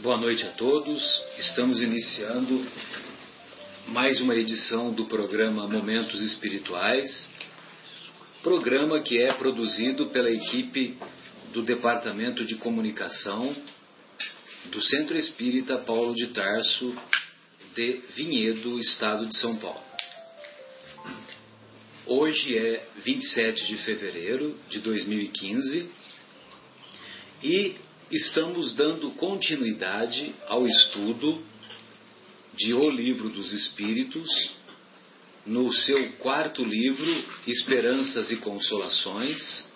Boa noite a todos. Estamos iniciando mais uma edição do programa Momentos Espirituais, programa que é produzido pela equipe do Departamento de Comunicação do Centro Espírita Paulo de Tarso de Vinhedo, Estado de São Paulo. Hoje é 27 de fevereiro de 2015 e estamos dando continuidade ao estudo de O Livro dos Espíritos, no seu quarto livro, Esperanças e Consolações,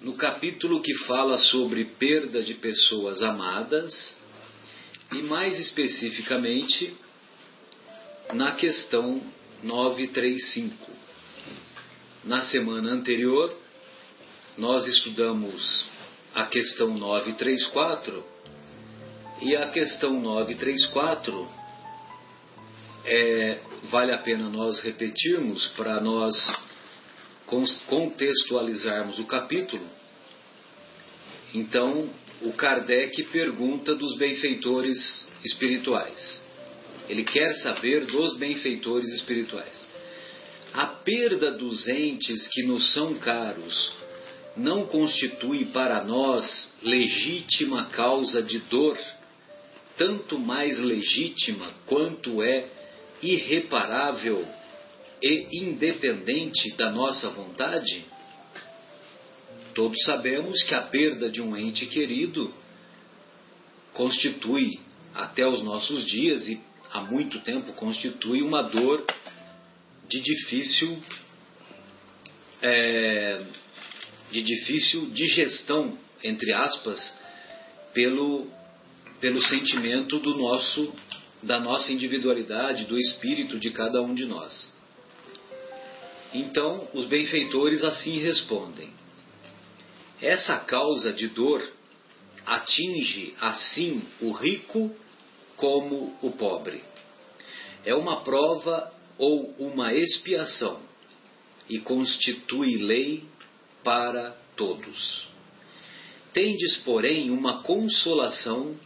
no capítulo que fala sobre perda de pessoas amadas e, mais especificamente, na questão 935. Na semana anterior, nós estudamos a questão 934 e a questão 934 é, vale a pena nós repetirmos para nós contextualizarmos o capítulo. Então, o Kardec pergunta dos benfeitores espirituais. Ele quer saber dos benfeitores espirituais. A perda dos entes que nos são caros não constitui para nós legítima causa de dor, tanto mais legítima quanto é irreparável e independente da nossa vontade? Todos sabemos que a perda de um ente querido constitui, até os nossos dias e há muito tempo, constitui uma dor de difícil é, de difícil digestão, entre aspas, pelo, pelo sentimento do nosso da nossa individualidade, do espírito de cada um de nós. Então, os benfeitores assim respondem: Essa causa de dor atinge assim o rico como o pobre. É uma prova ou uma expiação e constitui lei para todos. Tendes, porém, uma consolação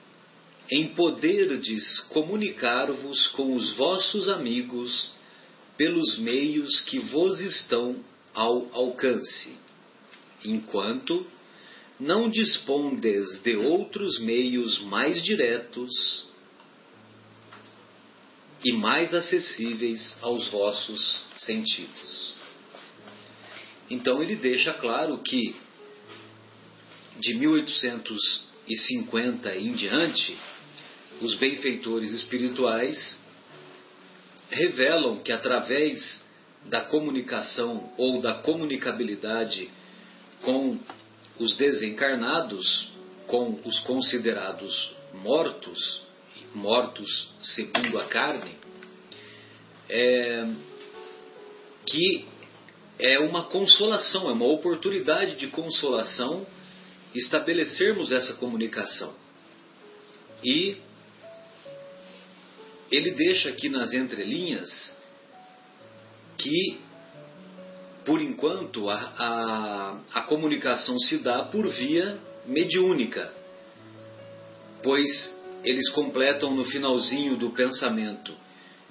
em poderdes comunicar-vos com os vossos amigos pelos meios que vos estão ao alcance, enquanto não dispondes de outros meios mais diretos e mais acessíveis aos vossos sentidos. Então ele deixa claro que de 1850 em diante, os benfeitores espirituais revelam que através da comunicação ou da comunicabilidade com os desencarnados, com os considerados mortos, mortos segundo a carne, é, que é uma consolação, é uma oportunidade de consolação estabelecermos essa comunicação. E ele deixa aqui nas entrelinhas que, por enquanto, a, a, a comunicação se dá por via mediúnica, pois eles completam no finalzinho do pensamento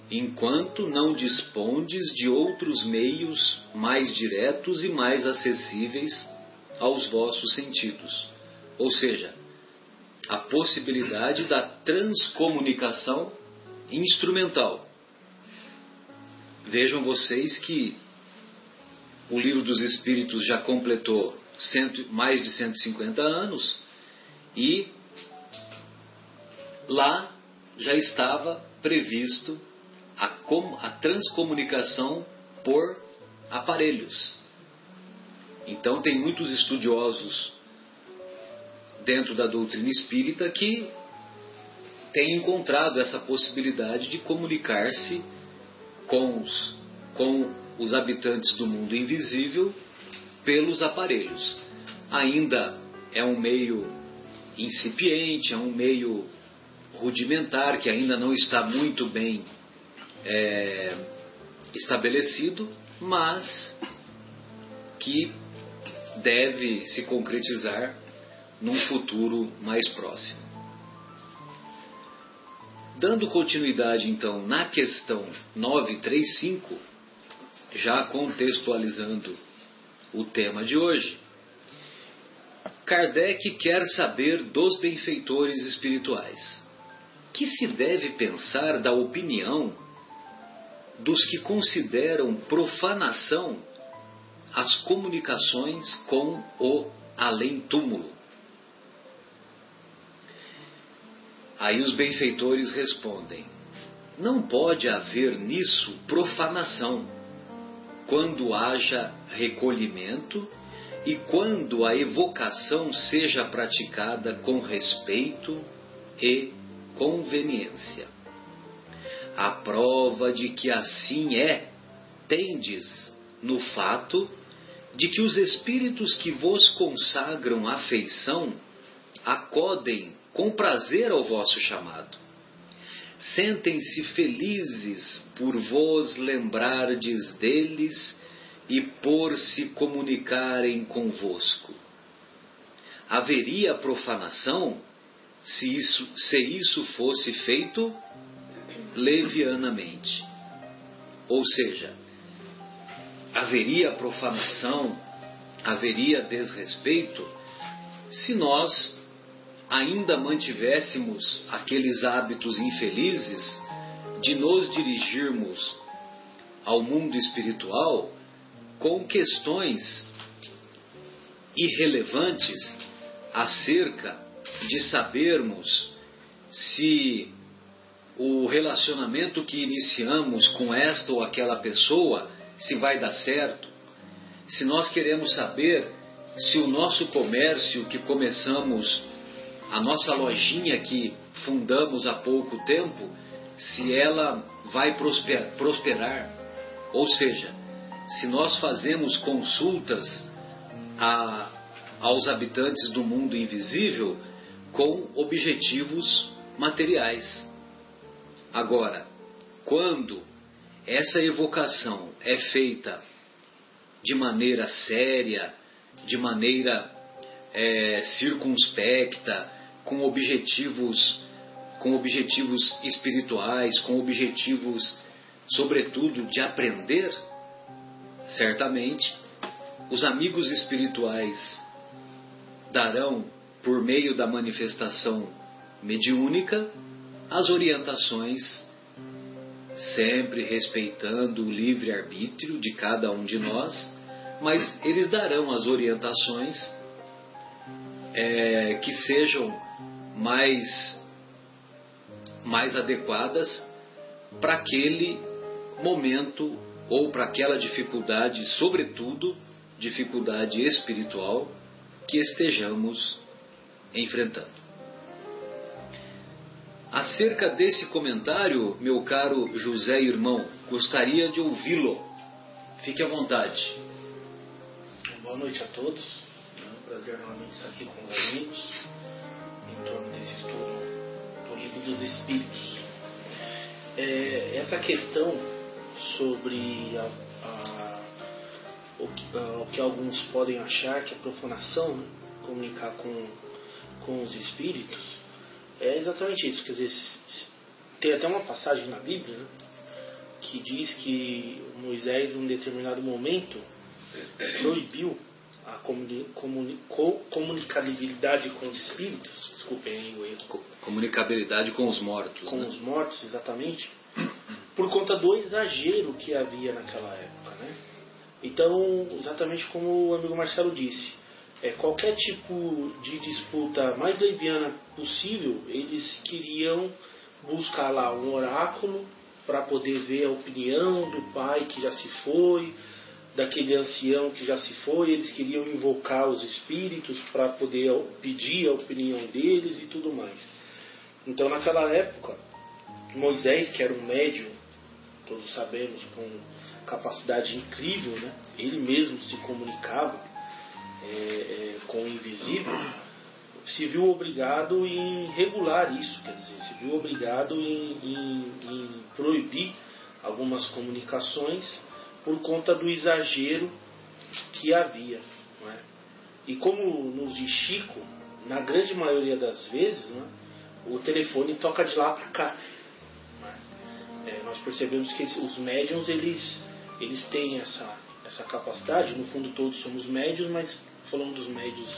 enquanto não dispondes de outros meios mais diretos e mais acessíveis aos vossos sentidos. Ou seja, a possibilidade da transcomunicação instrumental. Vejam vocês que o Livro dos Espíritos já completou cento, mais de 150 anos e lá já estava previsto a, com, a transcomunicação por aparelhos. Então, tem muitos estudiosos dentro da doutrina espírita que têm encontrado essa possibilidade de comunicar-se com os, com os habitantes do mundo invisível pelos aparelhos. Ainda é um meio incipiente, é um meio rudimentar que ainda não está muito bem é, estabelecido, mas que deve se concretizar num futuro mais próximo. Dando continuidade então na questão 935, já contextualizando o tema de hoje, Kardec quer saber dos benfeitores espirituais. Que se deve pensar da opinião dos que consideram profanação as comunicações com o além-túmulo? Aí os benfeitores respondem: Não pode haver nisso profanação, quando haja recolhimento e quando a evocação seja praticada com respeito e conveniência. A prova de que assim é tendes no fato de que os espíritos que vos consagram afeição acodem com prazer ao vosso chamado. Sentem-se felizes por vos lembrardes deles e por se comunicarem convosco. Haveria profanação se isso, se isso fosse feito levianamente. Ou seja, haveria profanação, haveria desrespeito se nós ainda mantivéssemos aqueles hábitos infelizes de nos dirigirmos ao mundo espiritual com questões irrelevantes acerca de sabermos se o relacionamento que iniciamos com esta ou aquela pessoa se vai dar certo, se nós queremos saber se o nosso comércio que começamos a nossa lojinha que fundamos há pouco tempo, se ela vai prosperar. Ou seja, se nós fazemos consultas a, aos habitantes do mundo invisível com objetivos materiais. Agora, quando essa evocação é feita de maneira séria, de maneira é, circunspecta, com objetivos, com objetivos espirituais, com objetivos, sobretudo, de aprender, certamente os amigos espirituais darão, por meio da manifestação mediúnica, as orientações, sempre respeitando o livre-arbítrio de cada um de nós, mas eles darão as orientações é, que sejam mais, mais adequadas para aquele momento ou para aquela dificuldade, sobretudo dificuldade espiritual, que estejamos enfrentando. Acerca desse comentário, meu caro José Irmão, gostaria de ouvi-lo. Fique à vontade. Boa noite a todos prazer novamente estar aqui com os amigos em torno desse estudo do livro dos Espíritos. É, essa questão sobre a, a, o, que, a, o, que, alguns podem achar que é profanação, né? comunicar com, com os espíritos, é exatamente isso. Quer dizer, tem até uma passagem na Bíblia né? que diz que Moisés, em um determinado momento, proibiu a comuni comuni comunicabilidade com os espíritos, desculpem o erro. Comunicabilidade com os mortos. Com né? os mortos, exatamente. Por conta do exagero que havia naquela época, né? Então, exatamente como o amigo Marcelo disse, é, qualquer tipo de disputa mais leviana possível, eles queriam buscar lá um oráculo para poder ver a opinião do pai que já se foi, daquele ancião que já se foi, eles queriam invocar os espíritos para poder pedir a opinião deles e tudo mais. Então, naquela época, Moisés, que era um médium, todos sabemos, com capacidade incrível, né? ele mesmo se comunicava é, é, com o invisível, se viu obrigado em regular isso, quer dizer, se viu obrigado em, em, em proibir algumas comunicações por conta do exagero que havia. É? E como nos diz Chico, na grande maioria das vezes, né, o telefone toca de lá para cá. Né? É, nós percebemos que os médiums eles, eles têm essa, essa capacidade, no fundo todos somos médios, mas falando dos médios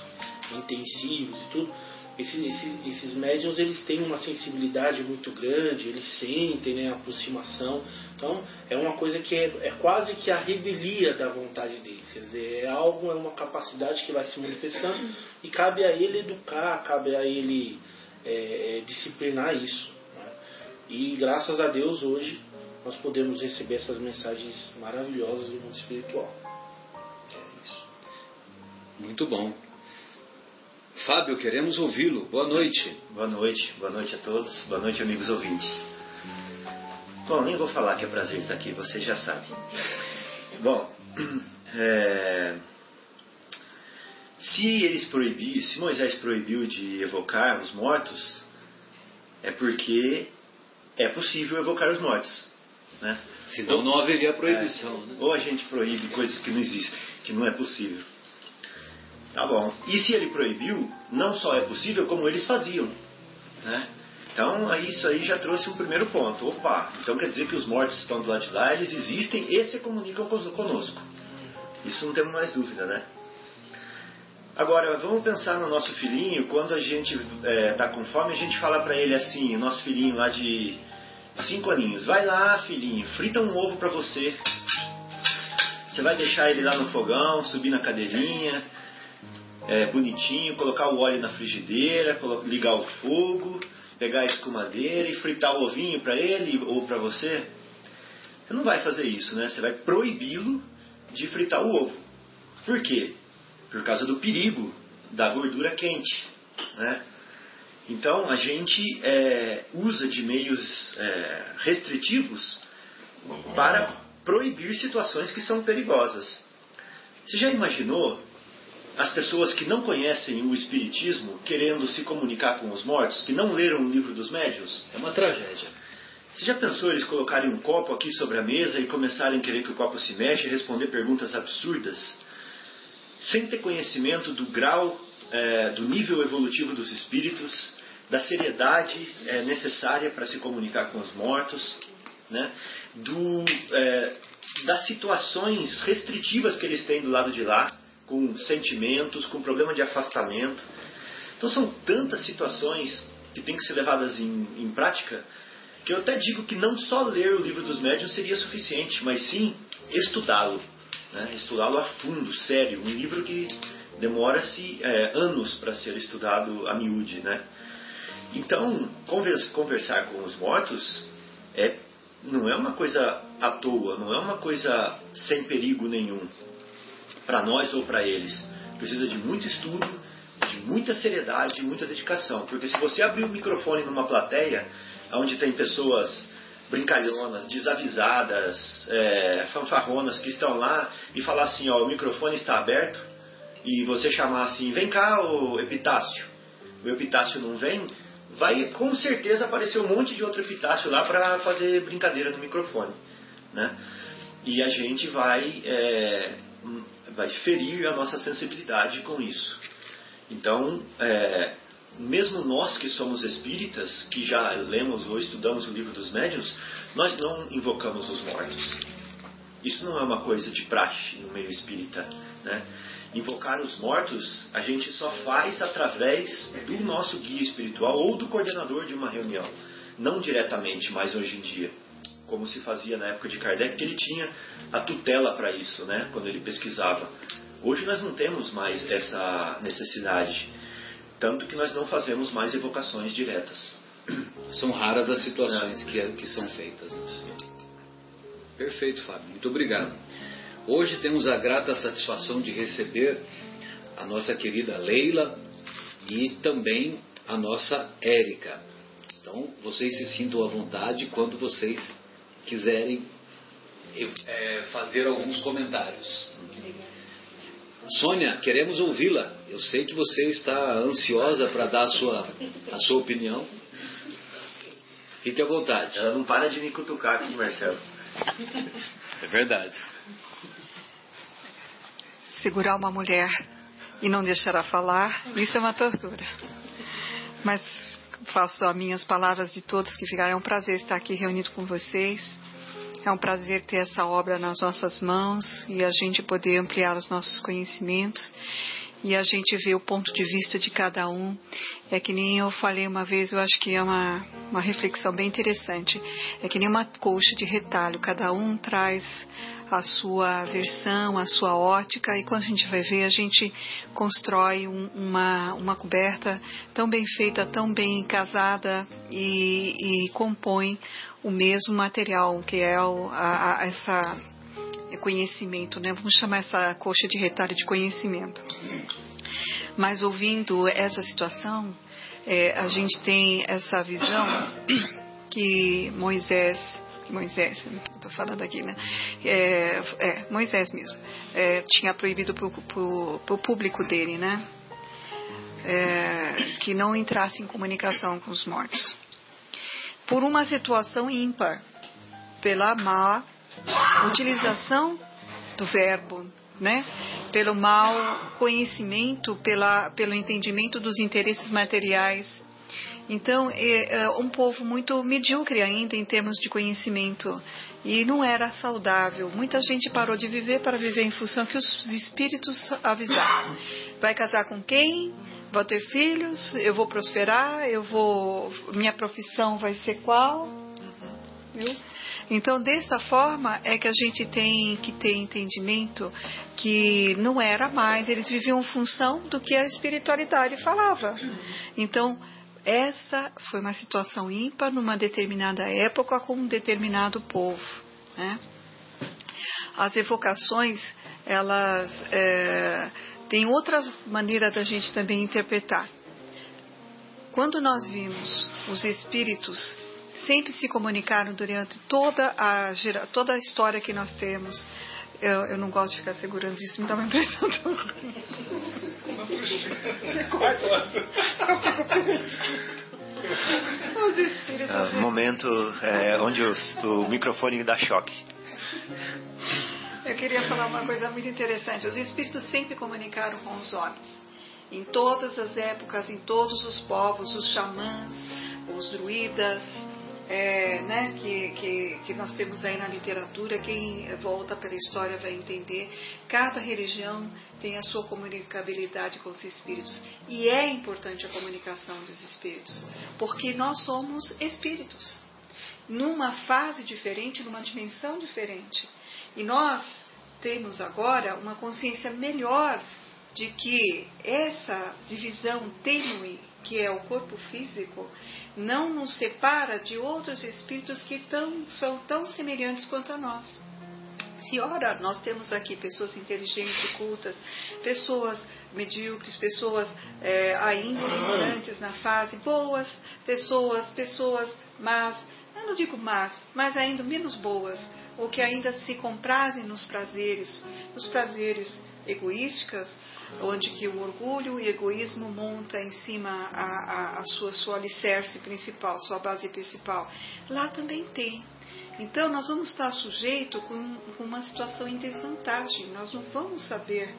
intensivos e tudo, esses, esses, esses médiums eles têm uma sensibilidade muito grande, eles sentem né, a aproximação. Então é uma coisa que é, é, quase que a revelia da vontade deles. Quer dizer, é algo, é uma capacidade que vai se manifestando e cabe a ele educar, cabe a ele é, é disciplinar isso. Né? E graças a Deus hoje nós podemos receber essas mensagens maravilhosas do mundo espiritual. Muito bom. Fábio, queremos ouvi-lo. Boa noite. Boa noite, boa noite a todos, boa noite, amigos ouvintes. Bom, nem vou falar que é prazer estar aqui, vocês já sabem. Bom, é... se eles proibiram, se Moisés proibiu de evocar os mortos, é porque é possível evocar os mortos. Né? Senão não haveria proibição. É, né? Ou a gente proíbe coisas que não existem, que não é possível. Tá bom. E se ele proibiu, não só é possível, como eles faziam. Né? Então, isso aí já trouxe um primeiro ponto. Opa, então quer dizer que os mortos estão do lado de lá, eles existem e se comunicam conosco. Isso não temos mais dúvida, né? Agora, vamos pensar no nosso filhinho, quando a gente está é, tá com fome, a gente fala para ele assim, nosso filhinho lá de cinco aninhos, vai lá filhinho, frita um ovo para você. Você vai deixar ele lá no fogão, subir na cadeirinha, é, bonitinho, colocar o óleo na frigideira, ligar o fogo, pegar a escumadeira e fritar o ovinho para ele ou para você. Você não vai fazer isso, né? Você vai proibi-lo de fritar o ovo. Por quê? Por causa do perigo da gordura quente, né? Então a gente é, usa de meios é, restritivos para proibir situações que são perigosas. Você já imaginou as pessoas que não conhecem o Espiritismo querendo se comunicar com os mortos, que não leram o livro dos médios? É uma tragédia. Você já pensou eles colocarem um copo aqui sobre a mesa e começarem a querer que o copo se mexa e responder perguntas absurdas? Sem ter conhecimento do grau, é, do nível evolutivo dos espíritos, da seriedade é, necessária para se comunicar com os mortos, né? do, é, das situações restritivas que eles têm do lado de lá com sentimentos, com problema de afastamento. Então são tantas situações que têm que ser levadas em, em prática que eu até digo que não só ler o livro dos médiuns seria suficiente, mas sim estudá-lo, né? estudá-lo a fundo, sério, um livro que demora-se é, anos para ser estudado a miúde, né? Então, conversar com os mortos é, não é uma coisa à toa, não é uma coisa sem perigo nenhum para nós ou para eles. Precisa de muito estudo, de muita seriedade, de muita dedicação. Porque se você abrir o microfone numa plateia onde tem pessoas brincalhonas, desavisadas, é, fanfarronas que estão lá e falar assim, ó, o microfone está aberto e você chamar assim, vem cá o epitácio, o epitácio não vem, vai com certeza aparecer um monte de outro epitácio lá para fazer brincadeira no microfone, né? E a gente vai é, vai ferir a nossa sensibilidade com isso. Então, é, mesmo nós que somos espíritas, que já lemos ou estudamos o livro dos médiuns, nós não invocamos os mortos. Isso não é uma coisa de praxe no meio espírita. Né? Invocar os mortos a gente só faz através do nosso guia espiritual ou do coordenador de uma reunião, não diretamente mais hoje em dia como se fazia na época de Kardec, que ele tinha a tutela para isso, né, quando ele pesquisava. Hoje nós não temos mais essa necessidade, tanto que nós não fazemos mais evocações diretas. São raras as situações é. que, que são feitas. Né? Perfeito, Fábio. Muito obrigado. Hoje temos a grata satisfação de receber a nossa querida Leila e também a nossa Érica. Então, vocês se sintam à vontade quando vocês quiserem é, fazer alguns comentários. Sônia, queremos ouvi-la. Eu sei que você está ansiosa para dar a sua, a sua opinião. Fique à vontade. Ela não para de me cutucar aqui, Marcelo. É verdade. Segurar uma mulher e não deixará falar, isso é uma tortura. Mas faço as minhas palavras de todos que ficaram. É um prazer estar aqui reunido com vocês. É um prazer ter essa obra nas nossas mãos e a gente poder ampliar os nossos conhecimentos e a gente ver o ponto de vista de cada um. É que nem eu falei uma vez, eu acho que é uma, uma reflexão bem interessante. É que nem uma colcha de retalho, cada um traz a sua versão, a sua ótica, e quando a gente vai ver, a gente constrói um, uma, uma coberta tão bem feita, tão bem casada e, e compõe o mesmo material, que é o, a, a, essa conhecimento, né? Vamos chamar essa coxa de retalho de conhecimento. Mas ouvindo essa situação, é, a gente tem essa visão que Moisés Moisés, estou falando aqui, né? É, é Moisés mesmo. É, tinha proibido para o público dele, né? É, que não entrasse em comunicação com os mortos. Por uma situação ímpar, pela má utilização do verbo, né? Pelo mau conhecimento, pela, pelo entendimento dos interesses materiais então, é, é um povo muito medíocre ainda em termos de conhecimento e não era saudável. Muita gente parou de viver para viver em função que os espíritos avisaram. Vai casar com quem? Vou ter filhos? Eu vou prosperar? Eu vou? Minha profissão vai ser qual? Viu? Então, dessa forma é que a gente tem que ter entendimento que não era mais, eles viviam função do que a espiritualidade falava. Então, essa foi uma situação ímpar numa determinada época com um determinado povo. Né? As evocações, elas é, têm outras maneiras da gente também interpretar. Quando nós vimos os espíritos sempre se comunicaram durante toda a, toda a história que nós temos. Eu, eu não gosto de ficar segurando isso, me dá uma impressão tão ruim. Os espíritos. Ah, momento é, onde os, o microfone dá choque. Eu queria falar uma coisa muito interessante. Os espíritos sempre comunicaram com os homens. Em todas as épocas, em todos os povos, os xamãs, os druidas, é, né, que, que, que, nós temos aí na literatura, quem volta pela história vai entender. Cada religião tem a sua comunicabilidade com os espíritos. E é importante a comunicação dos espíritos, porque nós somos espíritos, numa fase diferente, numa dimensão diferente. E nós temos agora uma consciência melhor de que essa divisão tênue que é o corpo físico, não nos separa de outros espíritos que tão, são tão semelhantes quanto a nós. Se ora, nós temos aqui pessoas inteligentes cultas, pessoas medíocres, pessoas é, ainda ignorantes na fase, boas pessoas, pessoas más, eu não digo más, mas ainda menos boas, ou que ainda se comprazem nos prazeres, nos prazeres egoísticas, onde que o orgulho e o egoísmo monta em cima a, a, a sua, sua alicerce principal, sua base principal. Lá também tem. Então nós vamos estar sujeito com, com uma situação em desvantagem. Nós não vamos saber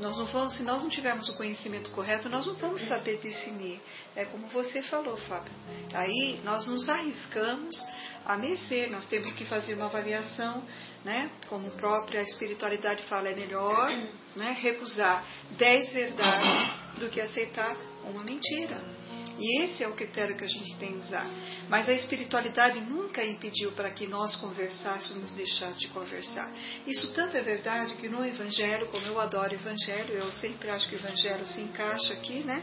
nós não vamos, se nós não tivermos o conhecimento correto, nós não vamos saber definir. É como você falou, Fábio. Aí nós nos arriscamos a mercê, nós temos que fazer uma avaliação né? Como a própria espiritualidade fala, é melhor né, recusar dez verdades do que aceitar uma mentira. E esse é o critério que a gente tem que usar. Mas a espiritualidade nunca impediu para que nós conversássemos, deixasse de conversar. Isso tanto é verdade que no Evangelho, como eu adoro Evangelho, eu sempre acho que o Evangelho se encaixa aqui, né?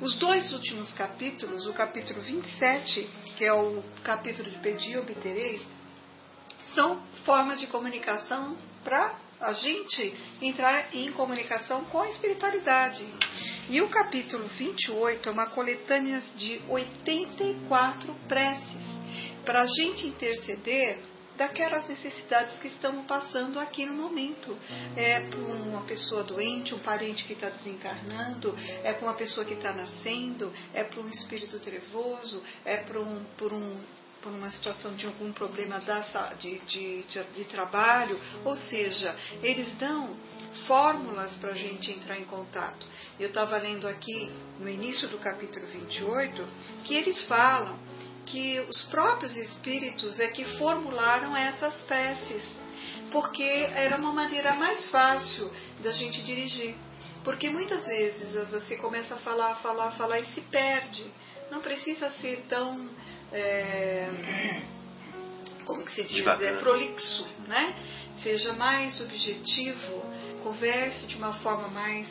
Os dois últimos capítulos, o capítulo 27, que é o capítulo de Pedir e Obtereis, são formas de comunicação para a gente entrar em comunicação com a espiritualidade. E o capítulo 28 é uma coletânea de 84 preces para a gente interceder daquelas necessidades que estamos passando aqui no momento. É para uma pessoa doente, um parente que está desencarnando, é para uma pessoa que está nascendo, é para um espírito trevoso, é para um, por um por uma situação de algum problema da, de, de, de, de trabalho, ou seja, eles dão fórmulas para a gente entrar em contato. Eu estava lendo aqui no início do capítulo 28 que eles falam que os próprios espíritos é que formularam essas preces, porque era uma maneira mais fácil da gente dirigir. Porque muitas vezes você começa a falar, falar, falar e se perde. Não precisa ser tão. É, como que se diz? É, prolixo, né? Seja mais objetivo, converse de uma forma mais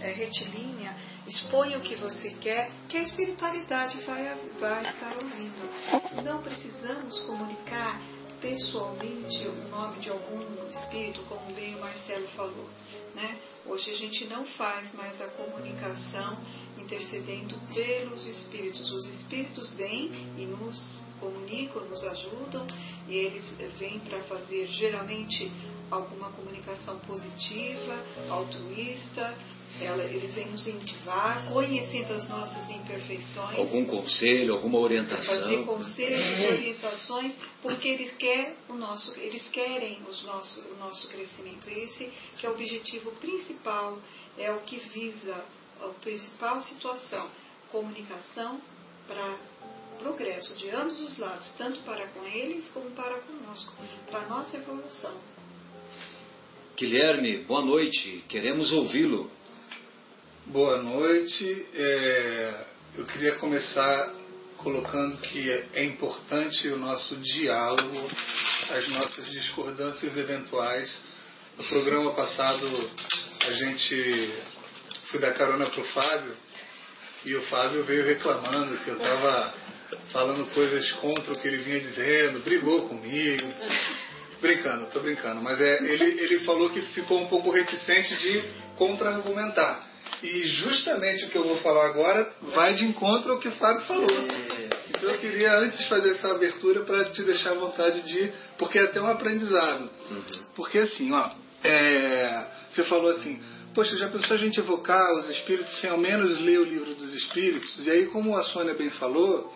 é, retilínea, exponha o que você quer, que a espiritualidade vai, vai estar ouvindo. Não precisamos comunicar pessoalmente o nome de algum espírito, como bem o Marcelo falou. Né? Hoje a gente não faz mais a comunicação intercedendo pelos espíritos. Os espíritos vêm e nos comunicam, nos ajudam, e eles vêm para fazer geralmente alguma comunicação positiva, altruísta, ela, eles vêm nos incentivar, conhecendo as nossas imperfeições. Algum conselho, alguma orientação. Fazer conselhos, orientações, porque eles querem o nosso, eles querem os nosso, o nosso crescimento. Esse que é o objetivo principal, é o que visa a principal situação, comunicação para progresso de ambos os lados, tanto para com eles como para conosco, para a nossa evolução. Guilherme, boa noite, queremos ouvi-lo. Boa noite. É, eu queria começar colocando que é importante o nosso diálogo, as nossas discordâncias eventuais. No programa passado, a gente foi dar carona para o Fábio e o Fábio veio reclamando que eu estava falando coisas contra o que ele vinha dizendo, brigou comigo. Brincando, estou brincando, mas é, ele, ele falou que ficou um pouco reticente de contra-argumentar. E justamente o que eu vou falar agora vai de encontro ao que o Fábio falou. Então eu queria antes fazer essa abertura para te deixar à vontade de. Porque é até um aprendizado. Porque assim, ó, é, você falou assim, poxa, já pensou a gente evocar os espíritos sem ao menos ler o livro dos espíritos? E aí, como a Sônia bem falou,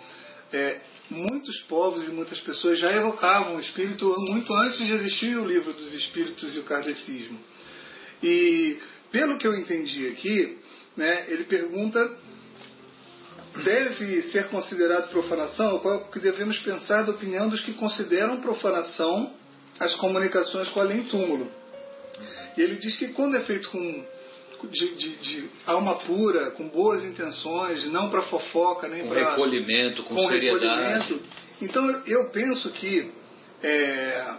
é, muitos povos e muitas pessoas já evocavam o espírito muito antes de existir o livro dos espíritos e o kardecismo. E pelo que eu entendi aqui, né, ele pergunta deve ser considerado profanação, que devemos pensar da opinião dos que consideram profanação as comunicações com além-túmulo. E ele diz que quando é feito com de, de, de, alma pura, com boas intenções, não para fofoca, nem para. recolhimento, com, com seriedade. Recolhimento. Então eu penso que é,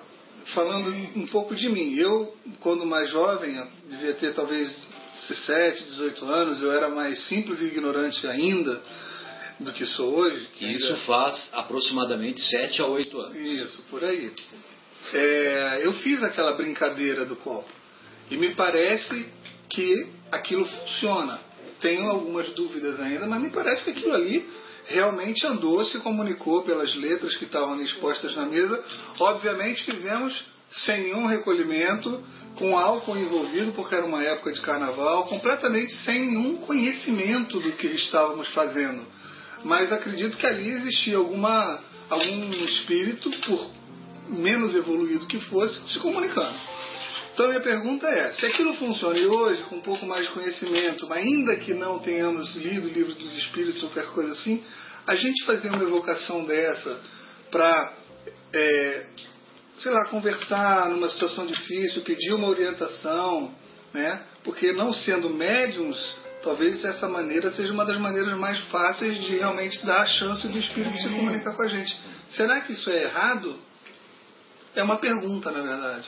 falando um pouco de mim. Eu, quando mais jovem, devia ter talvez 17, 18 anos, eu era mais simples e ignorante ainda do que sou hoje. Que isso ainda... faz aproximadamente 7 a 8 anos. Isso, por aí. É, eu fiz aquela brincadeira do copo. E me parece que aquilo funciona. Tenho algumas dúvidas ainda, mas me parece que aquilo ali realmente andou, se comunicou pelas letras que estavam expostas na mesa. Obviamente fizemos sem nenhum recolhimento, com álcool envolvido, porque era uma época de carnaval, completamente sem nenhum conhecimento do que estávamos fazendo. Mas acredito que ali existia alguma, algum espírito, por menos evoluído que fosse, se comunicando. Então minha pergunta é, se aquilo funciona e hoje, com um pouco mais de conhecimento, ainda que não tenhamos lido o livro dos espíritos ou qualquer coisa assim, a gente fazer uma evocação dessa para, é, sei lá, conversar numa situação difícil, pedir uma orientação, né? Porque não sendo médiums, talvez essa maneira seja uma das maneiras mais fáceis de realmente dar a chance do espírito se comunicar com a gente. Será que isso é errado? É uma pergunta, na verdade.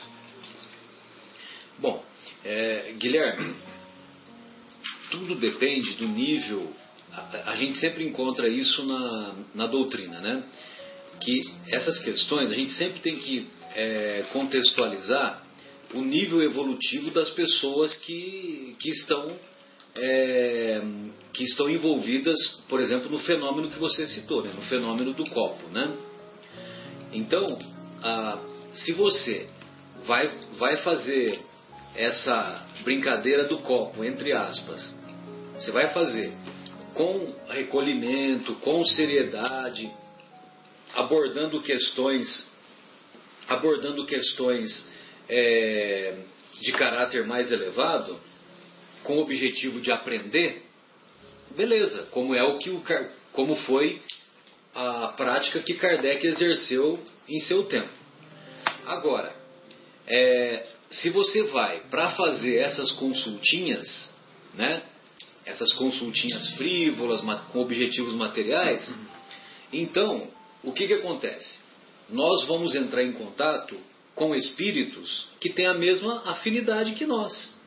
Bom, é, Guilherme, tudo depende do nível. A, a, gente sempre encontra isso na, na doutrina, né? Que essas questões a gente sempre tem que é, contextualizar o nível evolutivo das pessoas que, que estão é, que estão envolvidas, por exemplo, no fenômeno que você citou, né? no fenômeno do copo, né? Então, se você vai, vai fazer essa brincadeira do copo, entre aspas, você vai fazer com recolhimento, com seriedade, abordando questões, abordando questões é, de caráter mais elevado, com o objetivo de aprender, beleza, como é o que o como foi a prática que Kardec exerceu em seu tempo. Agora, é, se você vai para fazer essas consultinhas, né, essas consultinhas frívolas com objetivos materiais, então o que, que acontece? Nós vamos entrar em contato com espíritos que têm a mesma afinidade que nós.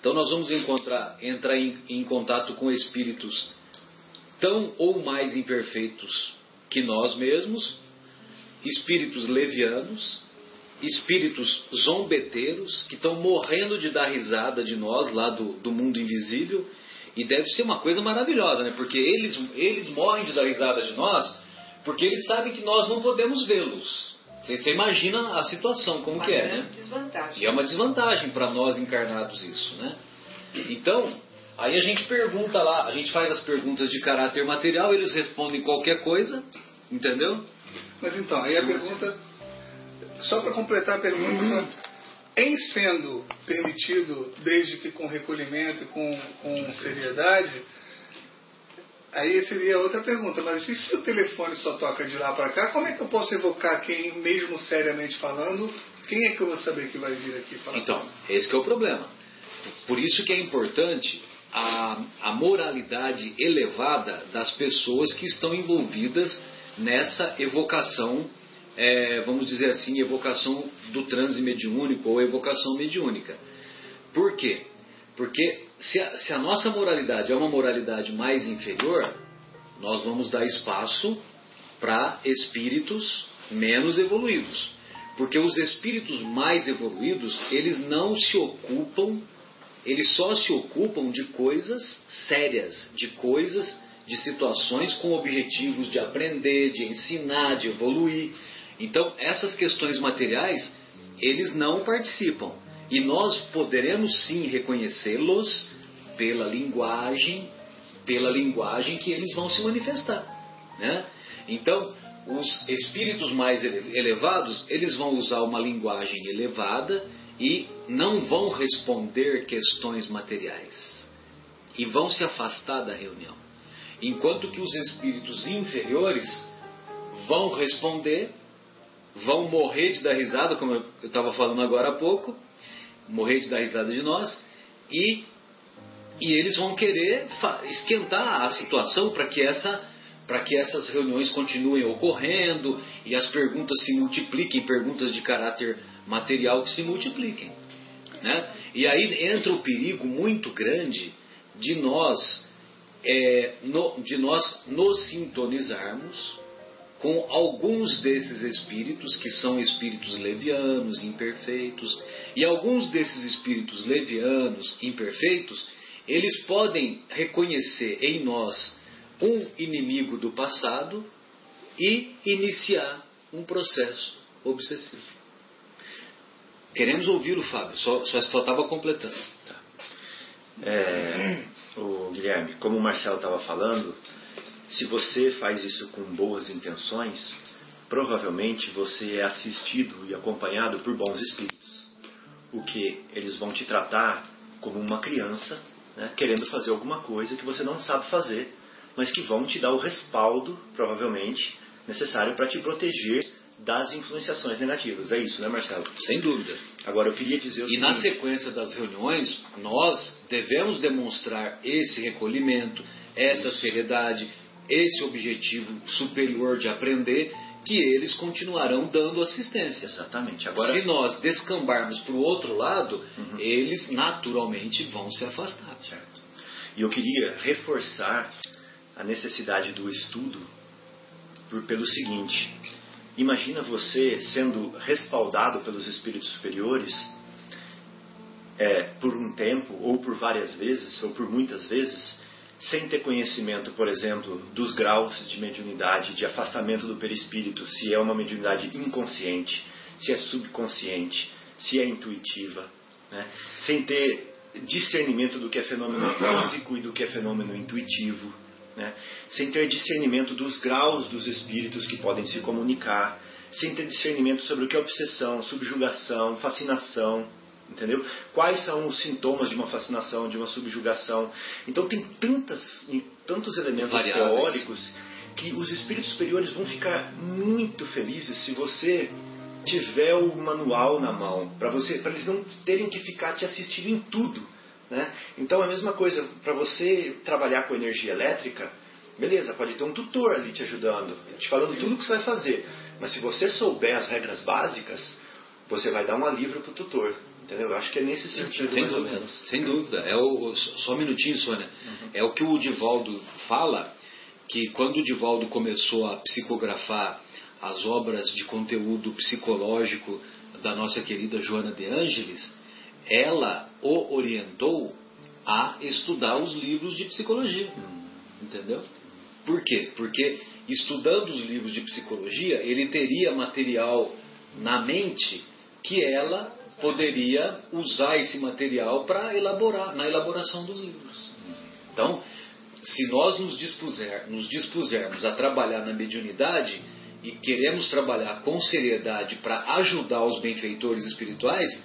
Então nós vamos encontrar, entrar em, em contato com espíritos tão ou mais imperfeitos que nós mesmos, espíritos levianos, espíritos zombeteiros que estão morrendo de dar risada de nós lá do, do mundo invisível. E deve ser uma coisa maravilhosa, né? Porque eles, eles morrem de dar risada de nós porque eles sabem que nós não podemos vê-los. Você, você, imagina a situação, como uma que é, né? Desvantagem. E é uma desvantagem para nós encarnados isso, né? Então, aí a gente pergunta lá, a gente faz as perguntas de caráter material, eles respondem qualquer coisa, entendeu? Mas então, aí a pergunta, só para completar a pergunta, em sendo permitido, desde que com recolhimento e com, com seriedade, Aí seria outra pergunta, mas e se o telefone só toca de lá para cá, como é que eu posso evocar quem, mesmo seriamente falando, quem é que eu vou saber que vai vir aqui falar? Então, esse é o problema. Por isso que é importante a, a moralidade elevada das pessoas que estão envolvidas nessa evocação, é, vamos dizer assim, evocação do transe mediúnico ou evocação mediúnica. Por quê? Porque se a, se a nossa moralidade é uma moralidade mais inferior, nós vamos dar espaço para espíritos menos evoluídos. Porque os espíritos mais evoluídos, eles não se ocupam, eles só se ocupam de coisas sérias, de coisas, de situações com objetivos de aprender, de ensinar, de evoluir. Então, essas questões materiais, eles não participam. E nós poderemos sim reconhecê-los pela linguagem, pela linguagem que eles vão se manifestar. Né? Então, os espíritos mais elevados, eles vão usar uma linguagem elevada e não vão responder questões materiais. E vão se afastar da reunião. Enquanto que os espíritos inferiores vão responder, vão morrer de dar risada, como eu estava falando agora há pouco, morrer de dar risada de nós, e, e eles vão querer esquentar a situação para que essa para que essas reuniões continuem ocorrendo e as perguntas se multipliquem, perguntas de caráter material que se multipliquem. Né? E aí entra o perigo muito grande de nós, é, no, de nós nos sintonizarmos com alguns desses espíritos, que são espíritos levianos, imperfeitos, e alguns desses espíritos levianos, imperfeitos, eles podem reconhecer em nós um inimigo do passado e iniciar um processo obsessivo. Queremos ouvi-lo, Fábio, só estava completando. É, o Guilherme, como o Marcelo estava falando, se você faz isso com boas intenções, provavelmente você é assistido e acompanhado por bons espíritos. O que eles vão te tratar como uma criança, né, querendo fazer alguma coisa que você não sabe fazer, mas que vão te dar o respaldo, provavelmente, necessário para te proteger das influenciações negativas. É isso, né, Marcelo? Sem dúvida. Agora, eu queria dizer o E seguinte... na sequência das reuniões, nós devemos demonstrar esse recolhimento, essa seriedade, esse objetivo superior de aprender, que eles continuarão dando assistência. Exatamente. Agora, se nós descambarmos para o outro lado, uhum. eles naturalmente vão se afastar. Certo. E eu queria reforçar a necessidade do estudo por, pelo seguinte: imagina você sendo respaldado pelos espíritos superiores é, por um tempo, ou por várias vezes, ou por muitas vezes, sem ter conhecimento, por exemplo, dos graus de mediunidade, de afastamento do perispírito, se é uma mediunidade inconsciente, se é subconsciente, se é intuitiva, né? sem ter discernimento do que é fenômeno físico e do que é fenômeno intuitivo. né? sem ter discernimento dos graus dos espíritos que podem se comunicar, sem ter discernimento sobre o que é obsessão, subjugação, fascinação, entendeu? Quais são os sintomas de uma fascinação, de uma subjugação? Então tem tantas, tantos elementos Variáveis. teóricos que os espíritos superiores vão ficar muito felizes se você tiver o manual na mão, para você, para eles não terem que ficar te assistindo em tudo, né? Então a mesma coisa para você trabalhar com energia elétrica, beleza? Pode ter um tutor ali te ajudando, te falando tudo o que você vai fazer. Mas se você souber as regras básicas, você vai dar um alívio para o tutor. Entendeu? Eu acho que é nesse sentido, Sem mais ou dúvida, menos. sem dúvida. É o, só um minutinho, Sônia. É o que o Divaldo fala, que quando o Divaldo começou a psicografar as obras de conteúdo psicológico da nossa querida Joana de Ângeles, ela o orientou a estudar os livros de psicologia. Entendeu? Por quê? Porque estudando os livros de psicologia, ele teria material na mente que ela poderia usar esse material para elaborar, na elaboração dos livros. Então, se nós nos, dispuser, nos dispusermos a trabalhar na mediunidade e queremos trabalhar com seriedade para ajudar os benfeitores espirituais,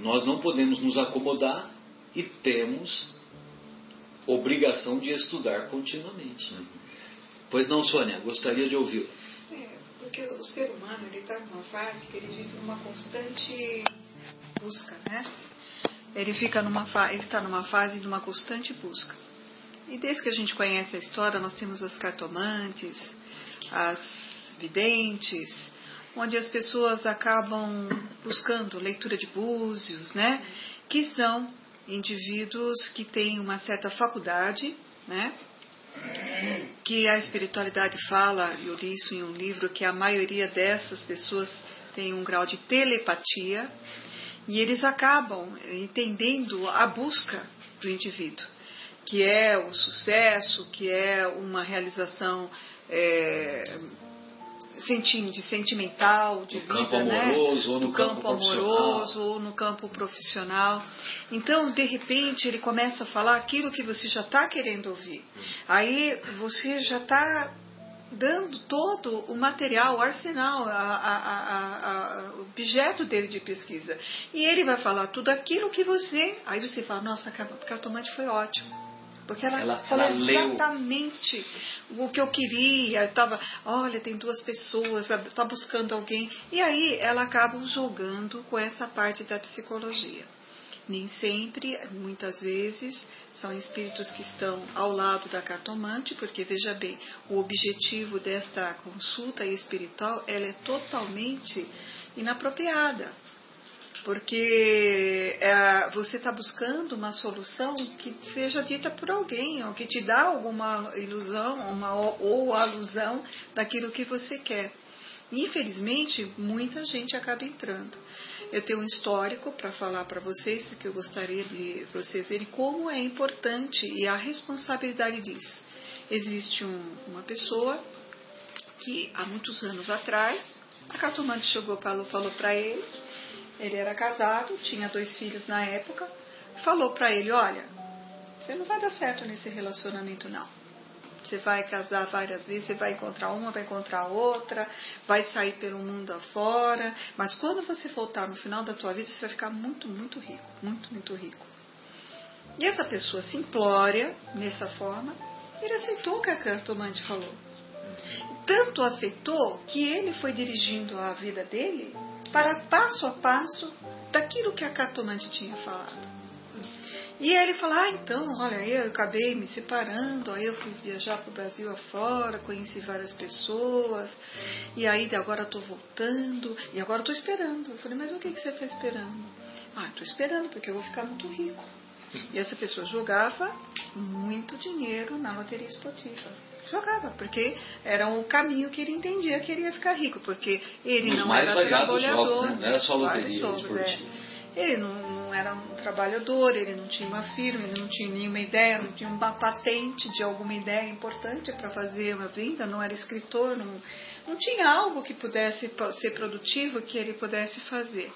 nós não podemos nos acomodar e temos obrigação de estudar continuamente. Pois não, Sônia, gostaria de ouvi-lo. Porque o ser humano ele está numa fase que ele vive numa constante busca, né? Ele fica numa fa ele está numa fase de uma constante busca. E desde que a gente conhece a história, nós temos as cartomantes, as videntes, onde as pessoas acabam buscando leitura de búzios, né? Que são indivíduos que têm uma certa faculdade, né? Que a espiritualidade fala, eu li isso em um livro, que a maioria dessas pessoas tem um grau de telepatia e eles acabam entendendo a busca do indivíduo, que é o sucesso, que é uma realização é, de sentimental, de No vida, campo né? amoroso ou no campo amoroso ou no campo profissional. Então, de repente, ele começa a falar aquilo que você já está querendo ouvir. Aí você já está dando todo o material, o arsenal, a, a, a, o objeto dele de pesquisa. E ele vai falar tudo aquilo que você. Aí você fala, nossa, a cartomante foi ótimo. Porque ela, Ela- falou ela leu. exatamente o que eu queria. Eu tava, olha, tem duas pessoas, está buscando alguém. E aí ela acaba jogando com essa parte da psicologia. Nem sempre, muitas vezes, são espíritos que estão ao lado da cartomante, porque veja bem, o objetivo desta consulta espiritual ela é totalmente inapropriada porque é, você está buscando uma solução que seja dita por alguém, ou que te dá alguma ilusão uma, ou alusão daquilo que você quer. Infelizmente, muita gente acaba entrando. Eu tenho um histórico para falar para vocês, que eu gostaria de vocês verem como é importante e a responsabilidade disso. Existe um, uma pessoa que há muitos anos atrás, a cartomante chegou falou, falou para ele, ele era casado, tinha dois filhos na época, falou para ele, olha, você não vai dar certo nesse relacionamento não. Você vai casar várias vezes, você vai encontrar uma, vai encontrar outra, vai sair pelo mundo afora, mas quando você voltar no final da tua vida, você vai ficar muito, muito rico, muito, muito rico. E essa pessoa simplória, nessa forma, ele aceitou o que a cartomante falou. Tanto aceitou que ele foi dirigindo a vida dele para passo a passo daquilo que a cartomante tinha falado. E ele falou, ah, então, olha, eu acabei me separando, aí eu fui viajar para o Brasil afora, conheci várias pessoas, e aí agora estou voltando, e agora estou esperando. Eu falei, mas o que, que você está esperando? Ah, estou esperando, porque eu vou ficar muito rico. E essa pessoa jogava muito dinheiro na loteria esportiva. Jogava, porque era o caminho que ele entendia que ele ia ficar rico, porque ele Nos não era trabalhador. jogos, né? Não era só loteria jogos, é. Ele não, não era um trabalhador, ele não tinha uma firma, ele não tinha nenhuma ideia, não tinha uma patente de alguma ideia importante para fazer uma venda, não era escritor, não, não tinha algo que pudesse ser produtivo que ele pudesse fazer.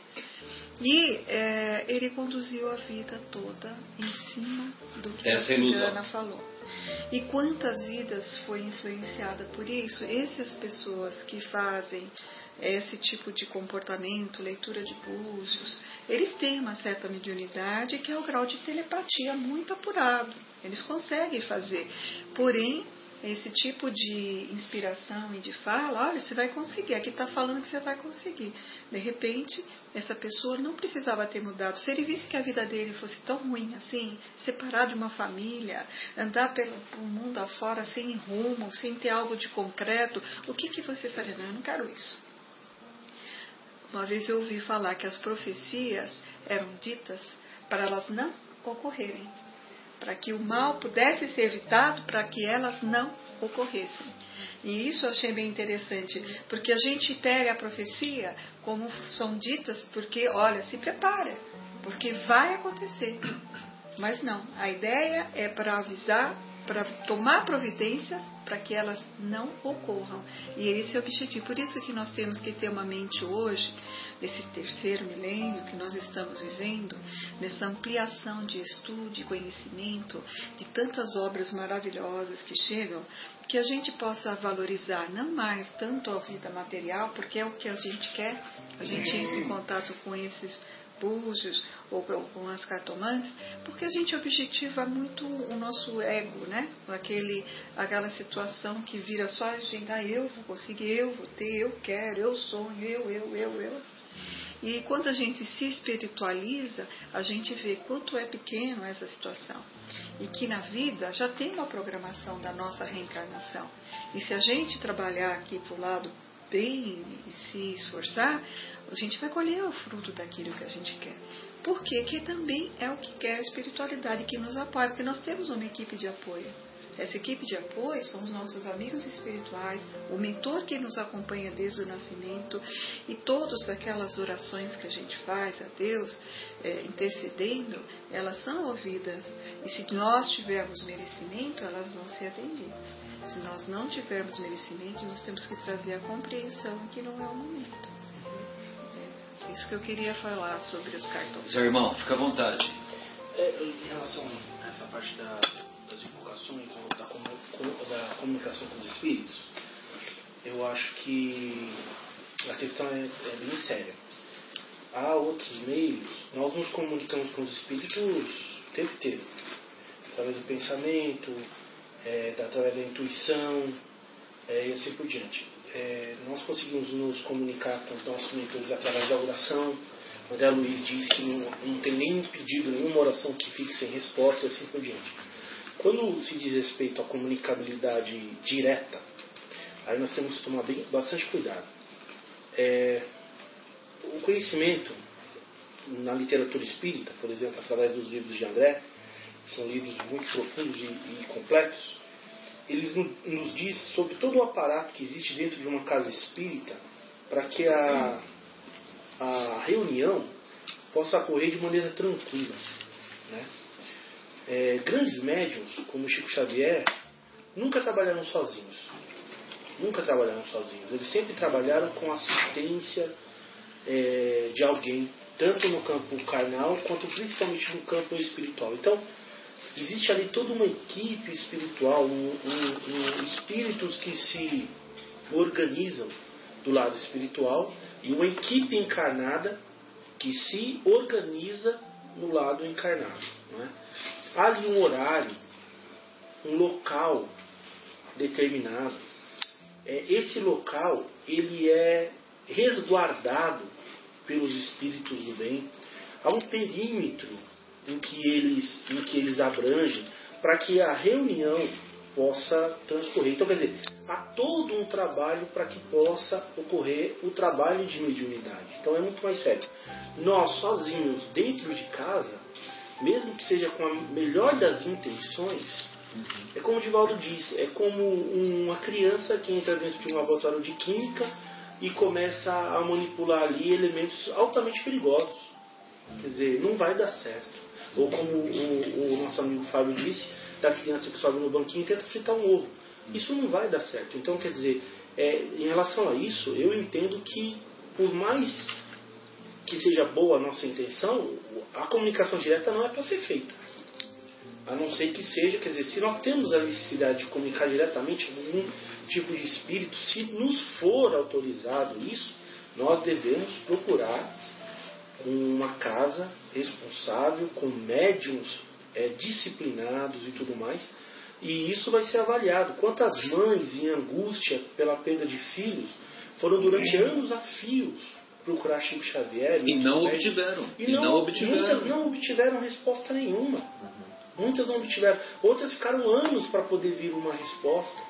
E é, ele conduziu a vida toda em cima do que Essa a ilusão. cigana falou. E quantas vidas foi influenciada por isso? Essas pessoas que fazem esse tipo de comportamento, leitura de búzios, eles têm uma certa mediunidade que é o grau de telepatia muito apurado. Eles conseguem fazer. Porém, esse tipo de inspiração e de fala, olha, você vai conseguir, aqui está falando que você vai conseguir. De repente, essa pessoa não precisava ter mudado. Se ele visse que a vida dele fosse tão ruim assim, separado de uma família, andar pelo mundo afora sem rumo, sem ter algo de concreto, o que, que você faria? Não, eu não quero isso. Uma vez eu ouvi falar que as profecias eram ditas para elas não ocorrerem para que o mal pudesse ser evitado, para que elas não ocorressem. E isso eu achei bem interessante, porque a gente pega a profecia como são ditas, porque, olha, se prepara, porque vai acontecer. Mas não, a ideia é para avisar para tomar providências para que elas não ocorram. E esse é o objetivo. Por isso que nós temos que ter uma mente hoje, nesse terceiro milênio que nós estamos vivendo, nessa ampliação de estudo, de conhecimento, de tantas obras maravilhosas que chegam, que a gente possa valorizar não mais tanto a vida material, porque é o que a gente quer, a gente entra em contato com esses búzios ou com as cartomantes, porque a gente objetiva muito o nosso ego, né? Aquele, aquela situação que vira só a gente, ah, eu vou conseguir, eu vou ter, eu quero, eu sonho, eu, eu, eu, eu. E quando a gente se espiritualiza, a gente vê quanto é pequeno essa situação. E que na vida já tem uma programação da nossa reencarnação. E se a gente trabalhar aqui para o lado bem e se esforçar, a gente vai colher o fruto daquilo que a gente quer. Porque que também é o que quer a espiritualidade que nos apoia, porque nós temos uma equipe de apoio. Essa equipe de apoio são os nossos amigos espirituais, o mentor que nos acompanha desde o nascimento e todas aquelas orações que a gente faz a Deus, é, intercedendo, elas são ouvidas. E se nós tivermos merecimento, elas vão ser atendidas. Se nós não tivermos merecimento, nós temos que trazer a compreensão que não é o momento. É isso que eu queria falar sobre os cartões. Seu irmão, fica à vontade. É, em relação a essa parte da, das invocações, da, da comunicação com os espíritos, eu acho que a questão é, é bem séria. Há outros meios, nós nos comunicamos com os espíritos o tempo inteiro, através do pensamento, é, através da intuição é, e assim por diante. É, nós conseguimos nos comunicar com os nossos mentores através da oração. André Luiz diz que não, não tem nenhum pedido, nenhuma oração que fique sem resposta e assim por diante. Quando se diz respeito à comunicabilidade direta, aí nós temos que tomar bem, bastante cuidado. É, o conhecimento na literatura espírita, por exemplo, através dos livros de André, são livros muito profundos e, e completos, eles nos diz sobre todo o aparato que existe dentro de uma casa espírita para que a, a reunião possa ocorrer de maneira tranquila. Né? É, grandes médiums, como Chico Xavier, nunca trabalharam sozinhos. Nunca trabalharam sozinhos. Eles sempre trabalharam com assistência é, de alguém, tanto no campo carnal quanto principalmente no campo espiritual. Então, existe ali toda uma equipe espiritual, um, um, um, espíritos que se organizam do lado espiritual e uma equipe encarnada que se organiza no lado encarnado. É? Há ali um horário, um local determinado. É, esse local ele é resguardado pelos espíritos do bem. Há um perímetro em que eles, em que eles abrangem, para que a reunião possa transcorrer. Então, quer dizer, há todo um trabalho para que possa ocorrer o trabalho de mediunidade. Então, é muito mais sério. Nós, sozinhos, dentro de casa, mesmo que seja com a melhor das intenções, é como o Divaldo disse, é como uma criança que entra dentro de um laboratório de química e começa a manipular ali elementos altamente perigosos. Quer dizer, não vai dar certo. Ou como o, o nosso amigo Fábio disse, da criança que sobe no banquinho e tenta fritar um ovo. Isso não vai dar certo. Então, quer dizer, é, em relação a isso, eu entendo que, por mais que seja boa a nossa intenção, a comunicação direta não é para ser feita. A não ser que seja, quer dizer, se nós temos a necessidade de comunicar diretamente com algum tipo de espírito, se nos for autorizado isso, nós devemos procurar uma casa responsável, com médiums é, disciplinados e tudo mais, e isso vai ser avaliado. Quantas mães em angústia pela perda de filhos foram durante anos a fios procurar Chico Xavier e não obtiveram e, não, não, obtiveram muitas não obtiveram resposta nenhuma muitas não obtiveram outras ficaram anos para poder vir uma resposta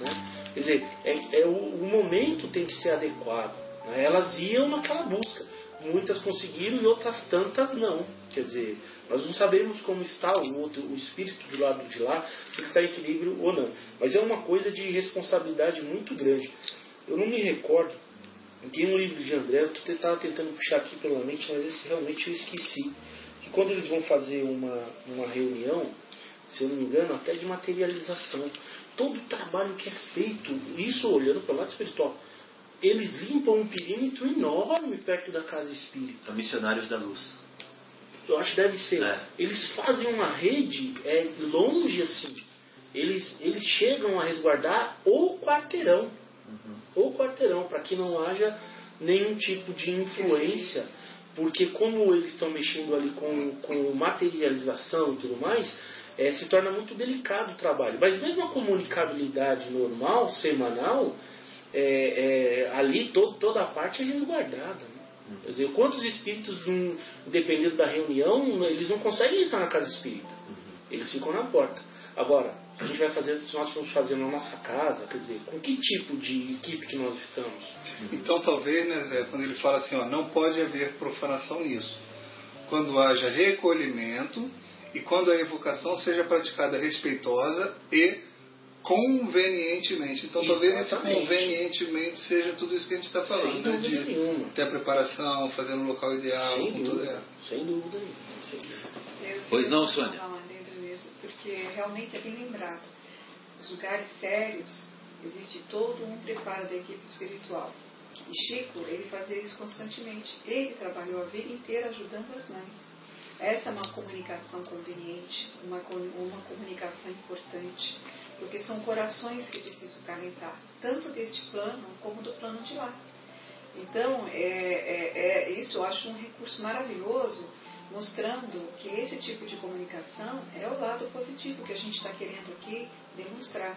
né? quer dizer é, é o, o, momento tem que ser adequado né? elas iam naquela busca muitas conseguiram e outras tantas não. Quer dizer nós não sabemos como está o outro o espírito do lado de lá se está em equilíbrio ou não. Mas é uma coisa de responsabilidade muito grande. Eu não me recordo tem um livro de André, eu estava tentando puxar aqui pela mente, mas esse realmente eu esqueci. Que quando eles vão fazer uma, uma reunião, se eu não me engano, até de materialização, todo o trabalho que é feito, isso olhando para o lado espiritual, eles limpam um perímetro enorme perto da casa espírita. São missionários da luz. Eu acho que deve ser. É. Eles fazem uma rede é, longe assim. Eles, eles chegam a resguardar o quarteirão uhum. ou quarteirão, para que não haja nenhum tipo de influência, porque como eles estão mexendo ali com, com materialização e tudo mais, é, se torna muito delicado o trabalho. Mas mesmo a comunicabilidade normal, semanal, é, é, ali todo, toda a parte é resguardada. Né? Uhum. Quer dizer, quantos espíritos, dependendo da reunião, eles não conseguem entrar na casa espírita. Uhum. Eles ficam na porta. Agora, a gente vai fazer, se nós formos fazer na nossa casa, quer dizer, com que tipo de equipe que nós estamos? Então talvez, né, Zé, quando ele fala assim, ó, não pode haver profanação nisso. Quando haja recolhimento e quando a evocação seja praticada respeitosa e convenientemente. Então talvez esse convenientemente seja tudo isso que a gente está falando, Sem né? De nenhuma. ter a preparação, fazer no local ideal, Sem dúvida. tudo é. Sem dúvida nenhuma. Pois não, Sônia? porque realmente é bem lembrado. Os lugares sérios, existe todo um preparo da equipe espiritual. E Chico, ele fazia isso constantemente. Ele trabalhou a vida inteira ajudando as mães. Essa é uma comunicação conveniente, uma, uma comunicação importante, porque são corações que precisam calentar, tanto deste plano como do plano de lá. Então, é, é, é, isso eu acho um recurso maravilhoso mostrando que esse tipo de comunicação é o lado positivo que a gente está querendo aqui demonstrar.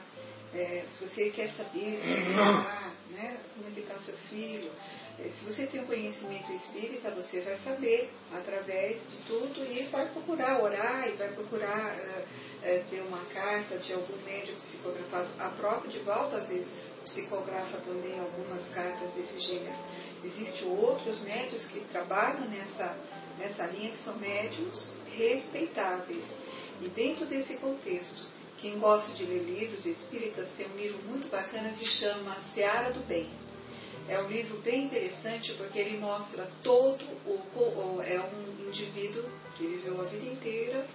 É, se você quer saber, se né, como educar seu filho, se você tem um conhecimento espírita, você vai saber através de tudo e vai procurar orar e vai procurar é, é, ter uma carta de algum médium psicografado. A própria de volta, às vezes, psicografa também algumas cartas desse gênero. Existem outros médios que trabalham nessa nessa linha que são médiums respeitáveis. E dentro desse contexto, quem gosta de ler livros espíritas tem um livro muito bacana que chama Seara do Bem. É um livro bem interessante porque ele mostra todo o. É um indivíduo que viveu a vida inteira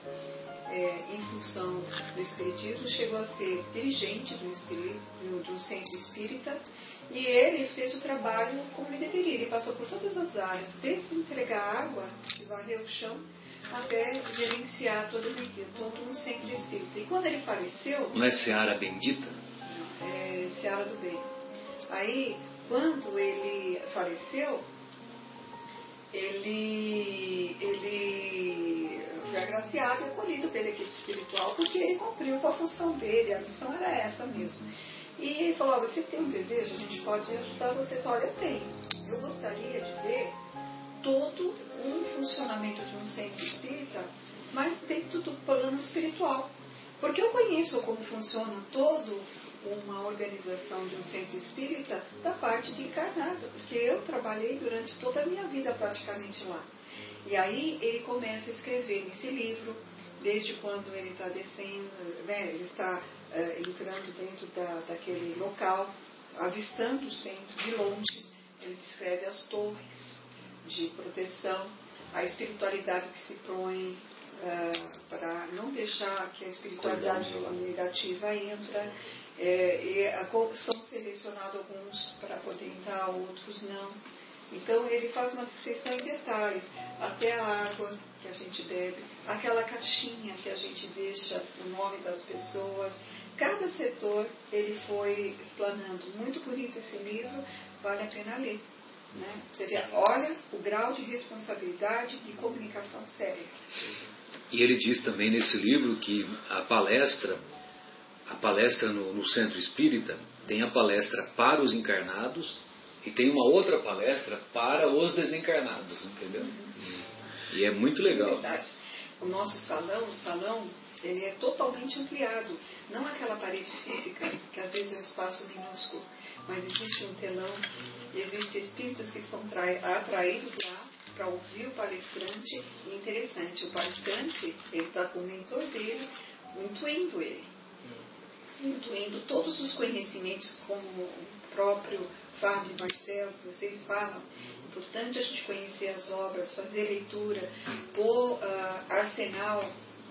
é, em função do Espiritismo, chegou a ser dirigente do, espírito, de um centro espírita e ele fez o trabalho como ele deveria. Ele passou por todas as áreas, desde entregar água, de varrer o chão, até gerenciar todo, todo um centro espírita. E quando ele faleceu. Não é Seara Bendita? É Seara do Bem. Aí, quando ele faleceu, ele, ele foi agraciado e acolhido pela equipe espiritual porque ele cumpriu com a função dele, a missão era essa mesmo. E ele falou, você tem um desejo, a gente pode ajudar vocês. Olha, eu tenho. Eu gostaria de ver todo um funcionamento de um centro espírita, mas dentro do plano espiritual. Porque eu conheço como funciona todo uma organização de um centro espírita da parte de encarnado, porque eu trabalhei durante toda a minha vida praticamente lá. E aí ele começa a escrever nesse livro, desde quando ele está descendo, né, ele está uh, entrando dentro da, daquele local, avistando o centro de longe, ele descreve as torres de proteção, a espiritualidade que se põe uh, para não deixar que a espiritualidade negativa entre, é, e são selecionados alguns para poder entrar, outros não. Então ele faz uma descrição em detalhes, até a água que a gente bebe, aquela caixinha que a gente deixa o nome das pessoas. Cada setor ele foi explanando. Muito bonito esse livro, vale a pena ler. Né? Você vê, olha o grau de responsabilidade de comunicação séria. E ele diz também nesse livro que a palestra, a palestra no, no Centro Espírita, tem a palestra para os encarnados e tem uma outra palestra para os desencarnados, entendeu? E é muito legal. É verdade. O nosso salão, o salão, ele é totalmente ampliado. Não aquela parede física, que às vezes é um espaço minúsculo, mas existe um telão, existem espíritos que são atraídos lá para ouvir o palestrante. E interessante, o palestrante, ele está com o mentor dele, intuindo ele. Intuindo todos os conhecimentos, como o próprio Fábio e Marcelo, que vocês falam, importante a gente conhecer as obras, fazer leitura, pôr uh, arsenal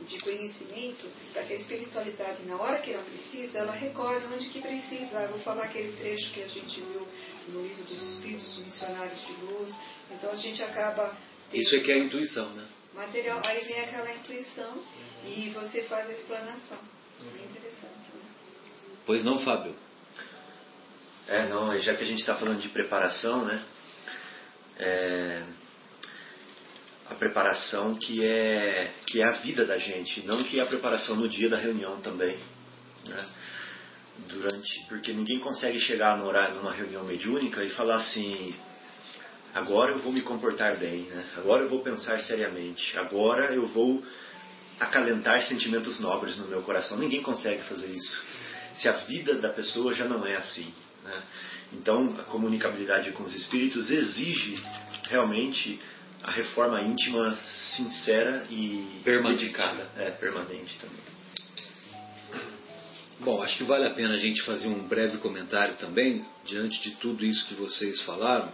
de conhecimento para que a espiritualidade, na hora que ela precisa, ela recolhe onde que precisa. Eu vou falar aquele trecho que a gente viu no livro dos Espíritos Missionários de Luz. Então a gente acaba. Isso é que é a intuição, né? Material, aí vem aquela intuição e você faz a explanação. É interessante, né? Pois não, Fábio? É, não, já que a gente está falando de preparação, né? É, a preparação que é, que é a vida da gente, não que é a preparação no dia da reunião também. Né? Durante, porque ninguém consegue chegar no horário numa reunião mediúnica e falar assim, agora eu vou me comportar bem, né? agora eu vou pensar seriamente, agora eu vou acalentar sentimentos nobres no meu coração. Ninguém consegue fazer isso. Se a vida da pessoa já não é assim. Né? Então, a comunicabilidade com os espíritos exige realmente a reforma íntima sincera e dedicada, é, permanente também. Bom, acho que vale a pena a gente fazer um breve comentário também, diante de tudo isso que vocês falaram,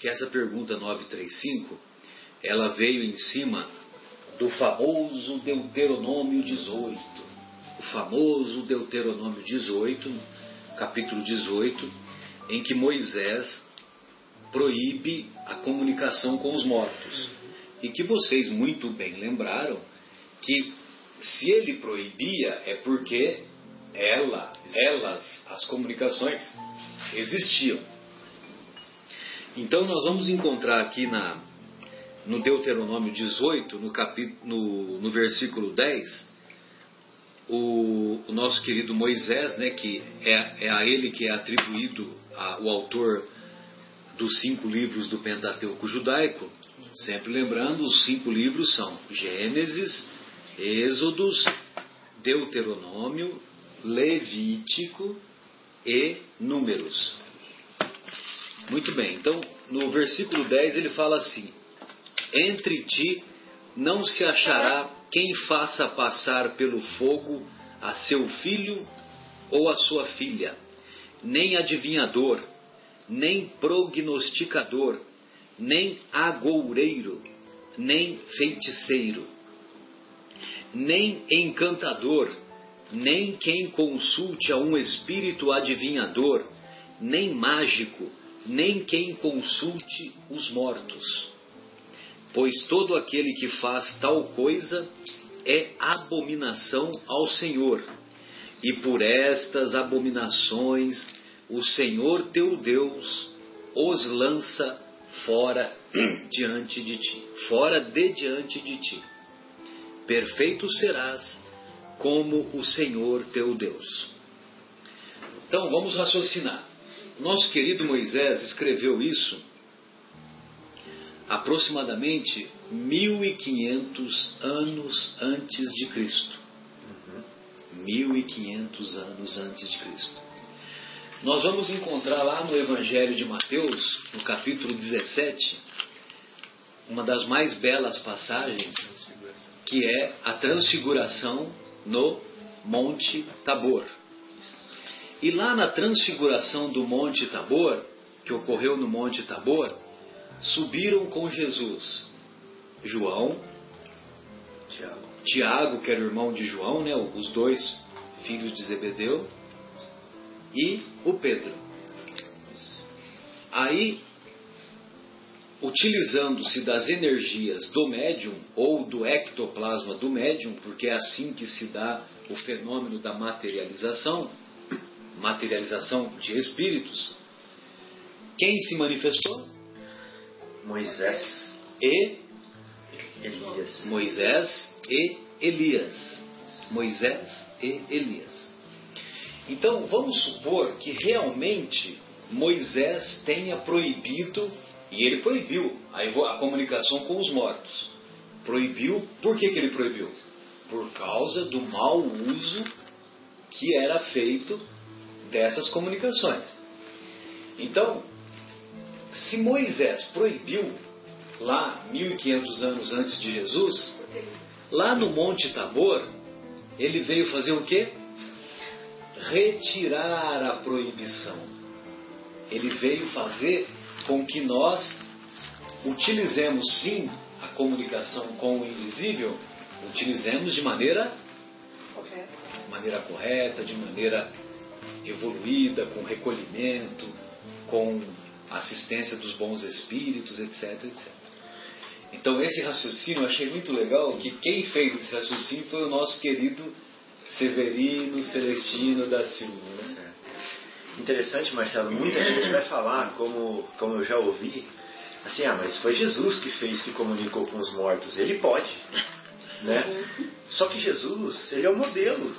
que essa pergunta 935, ela veio em cima do famoso Deuteronômio 18. Famoso Deuteronômio 18, capítulo 18, em que Moisés proíbe a comunicação com os mortos. E que vocês muito bem lembraram que se ele proibia é porque ela, elas, as comunicações existiam. Então nós vamos encontrar aqui na, no Deuteronômio 18, no, capítulo, no, no versículo 10, o, o, nosso querido Moisés, né, que é, é a ele que é atribuído a, o autor dos cinco livros do Pentateuco judaico, sempre lembrando, os cinco livros são Gênesis, Êxodos, Deuteronômio, Levítico e Números. Muito bem, então no versículo 10 ele fala assim: Entre ti não se achará quem faça passar pelo fogo a seu filho ou a sua filha, nem adivinhador, nem prognosticador, nem agoureiro, nem feiticeiro, nem encantador, nem quem consulte a um espírito adivinhador, nem mágico, nem quem consulte os mortos. Pois todo aquele que faz tal coisa é abominação ao Senhor, e por estas abominações o Senhor teu Deus os lança fora diante de ti, fora de diante de ti. Perfeito serás como o Senhor teu Deus. Então vamos raciocinar. Nosso querido Moisés escreveu isso aproximadamente 1500 anos antes de Cristo. 1500 anos antes de Cristo. Nós vamos encontrar lá no Evangelho de Mateus, no capítulo 17, uma das mais belas passagens, que é a transfiguração no Monte Tabor. E lá na transfiguração do Monte Tabor, que ocorreu no Monte Tabor, subiram com Jesus João, Tiago, Tiago que era o irmão de João, né, os dois filhos de Zebedeu, e o Pedro. Aí, utilizando-se das energias do médium ou do ectoplasma do médium, porque é assim que se dá o fenômeno da materialização, materialização de espíritos, quem se manifestou? Moisés E Elias. Moisés e Elias. Moisés e Elias. Então vamos supor que realmente Moisés tenha proibido, e ele proibiu a, comunicação com os mortos. Proibiu, por que, que ele proibiu? Por causa do mau uso que era feito dessas comunicações. Então, se Moisés proibiu lá 1500 anos antes de Jesus, lá no Monte Tabor, ele veio fazer o quê? Retirar a proibição. Ele veio fazer com que nós utilizemos sim a comunicação com o invisível, utilizemos de maneira Correto. maneira correta, de maneira evoluída, com recolhimento, com assistência dos bons espíritos, etc, etc. Então esse raciocínio eu achei muito legal, que quem fez esse raciocínio foi o nosso querido Severino Celestino da Silva. Né? Interessante, Marcelo, muita gente vai falar, como, como eu já ouvi, assim, ah, mas foi Jesus que fez, que comunicou com os mortos. Ele pode, né? Só que Jesus, ele é o modelo,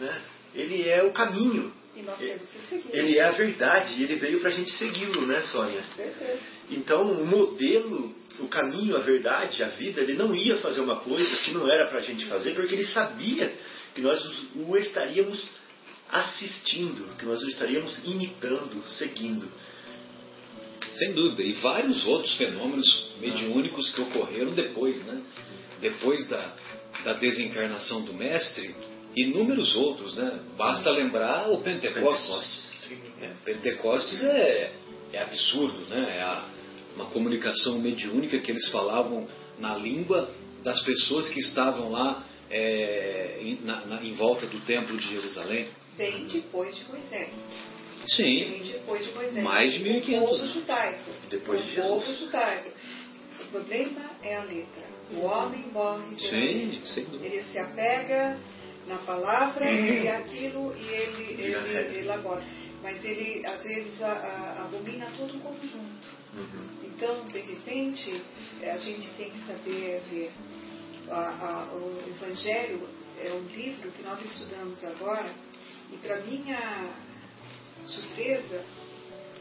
né? Ele é o caminho, E nós temos que seguir. ele é a verdade, e ele veio para a gente segui-lo, né, Sônia? Perfeito. Então, o modelo, o caminho, a verdade, a vida, ele não ia fazer uma coisa que não era para a gente fazer, porque ele sabia que nós o estaríamos assistindo, que nós o estaríamos imitando, seguindo. Sem dúvida. E vários outros fenômenos mediúnicos que ocorreram depois, né? Depois da, da desencarnação do mestre, inúmeros outros, né? Basta lembrar o Pentecostes. É, Pentecostes é, é absurdo, né? É a- uma comunicação mediúnica que eles falavam na língua das pessoas que estavam lá é, em, na- na- em volta do templo de Jerusalém. Bem depois de Moisés. Sim, Bem depois de Moisés. Mais de 1500 O povo judaico. Depois de o Jesus. povo judaico. O problema é a letra. O homem morre sim, sem dúvida. Ele se apega na palavra e aquilo e ele, ele regra. elabora. Mas ele, às vezes, a- a- abomina todo o conjunto. Uhum. Então, de repente, a gente tem que saber ver. A- a- o Evangelho é um livro que nós estudamos agora, e para minha surpresa,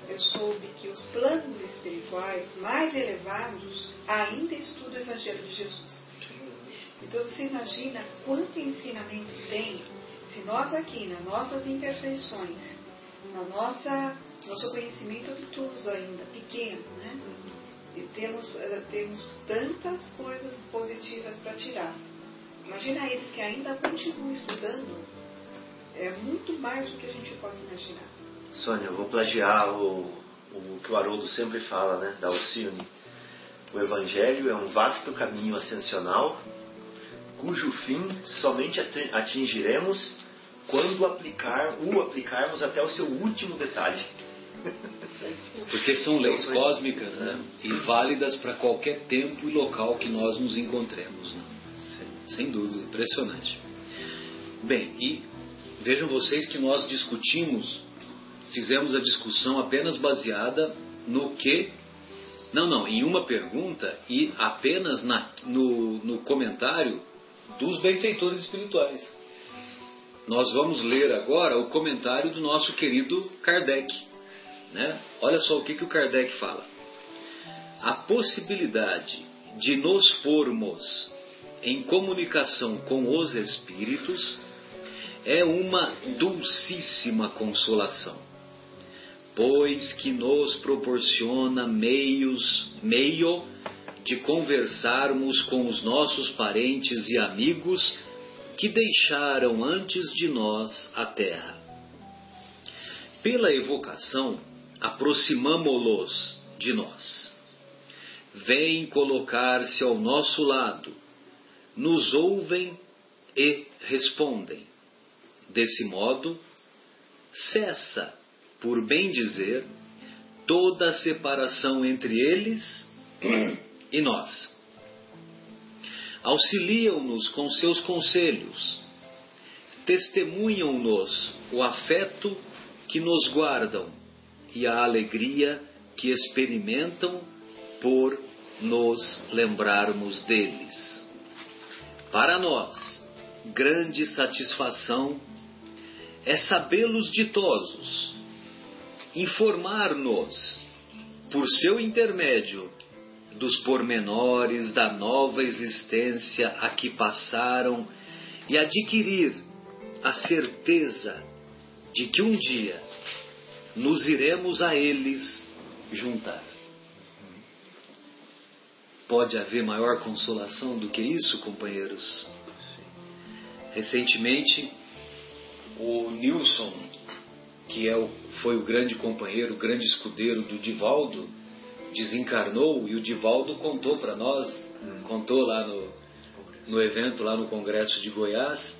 eu soube que os planos espirituais mais elevados ainda estudam o Evangelho de Jesus. Então você imagina quanto ensinamento tem se nós aqui, nas nossas imperfeições, na nossa nosso conhecimento obtuso ainda, pequeno, né? E temos, eh, temos tantas coisas positivas para tirar. Imagina eles que ainda continuam estudando, é muito mais do que a gente possa imaginar. Sônia, eu vou plagiar o, o que o Haroldo sempre fala, né, da Alcione. O Evangelho é um vasto caminho ascensional, cujo fim somente ati- atingiremos quando aplicar, o aplicarmos até o seu último detalhe. Porque são leis cósmicas né? e válidas para qualquer tempo e local que nós nos encontremos. Né? Sem, sem dúvida, impressionante. Bem, e vejam vocês que nós discutimos, fizemos a discussão apenas baseada no que. Não, não, em uma pergunta e apenas na, no, no comentário dos benfeitores espirituais. Nós vamos ler agora o comentário do nosso querido Kardec. Né? Olha só o que, que o Kardec fala. A possibilidade de nos pormos em comunicação com os espíritos é uma dulcíssima consolação, pois que nos proporciona meios, meio de conversarmos com os nossos parentes e amigos que deixaram antes de nós a terra. Pela evocação, aproximamo-los de nós. Vêm colocar-se ao nosso lado, nos ouvem e respondem. Desse modo, cessa, por bem dizer, toda a separação entre eles e nós. Auxiliam-nos com seus conselhos, testemunham-nos o afeto que nos guardam e a alegria que experimentam por nos lembrarmos deles. Para nós, grande satisfação é sabê-los ditosos, informar-nos, por seu intermédio, dos pormenores da nova existência a que passaram e adquirir a certeza de que um dia nos iremos a eles juntar. Pode haver maior consolação do que isso, companheiros? Recentemente, o Nilson, que é o, foi o grande companheiro, o grande escudeiro do Divaldo, desencarnou e o Divaldo contou para nós, hum. contou lá no, no evento, lá no Congresso de Goiás,